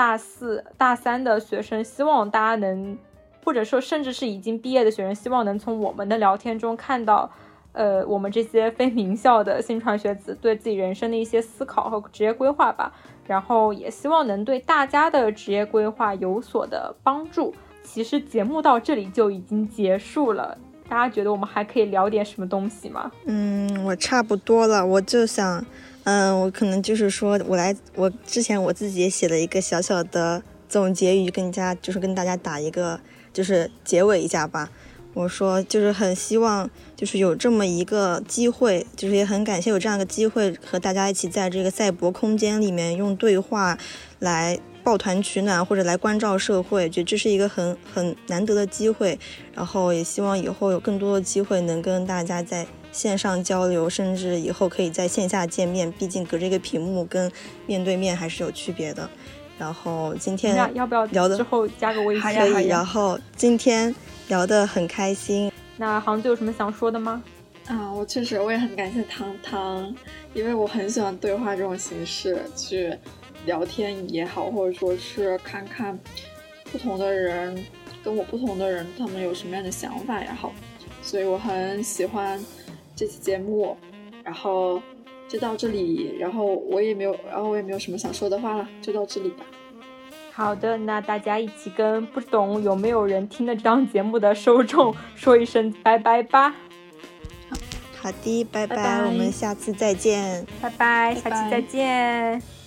大四、大三的学生，希望大家能，或者说甚至是已经毕业的学生，希望能从我们的聊天中看到，呃，我们这些非名校的新传学子对自己人生的一些思考和职业规划吧。然后也希望能对大家的职业规划有所的帮助。其实节目到这里就已经结束了，大家觉得我们还可以聊点什么东西吗？嗯，我差不多了，我就想。嗯，我可能就是说，我来，我之前我自己也写了一个小小的总结语，跟家就是跟大家打一个就是结尾一下吧。我说就是很希望就是有这么一个机会，就是也很感谢有这样一个机会和大家一起在这个赛博空间里面用对话来抱团取暖或者来关照社会，觉得这是一个很很难得的机会。然后也希望以后有更多的机会能跟大家在。线上交流，甚至以后可以在线下见面。毕竟隔着一个屏幕跟面对面还是有区别的。然后今天要不要聊的之后加个微信？可以。然后今天聊得很开心。那杭子有什么想说的吗？啊，我确实我也很感谢汤汤，因为我很喜欢对话这种形式去聊天也好，或者说是看看不同的人跟我不同的人他们有什么样的想法也好，所以我很喜欢。这期节目，然后就到这里，然后我也没有，然后我也没有什么想说的话了，就到这里吧。好的，那大家一起跟不懂有没有人听的这档节目的受众说一声拜拜吧。好的，拜拜，我们下次再见。拜拜，下期再见。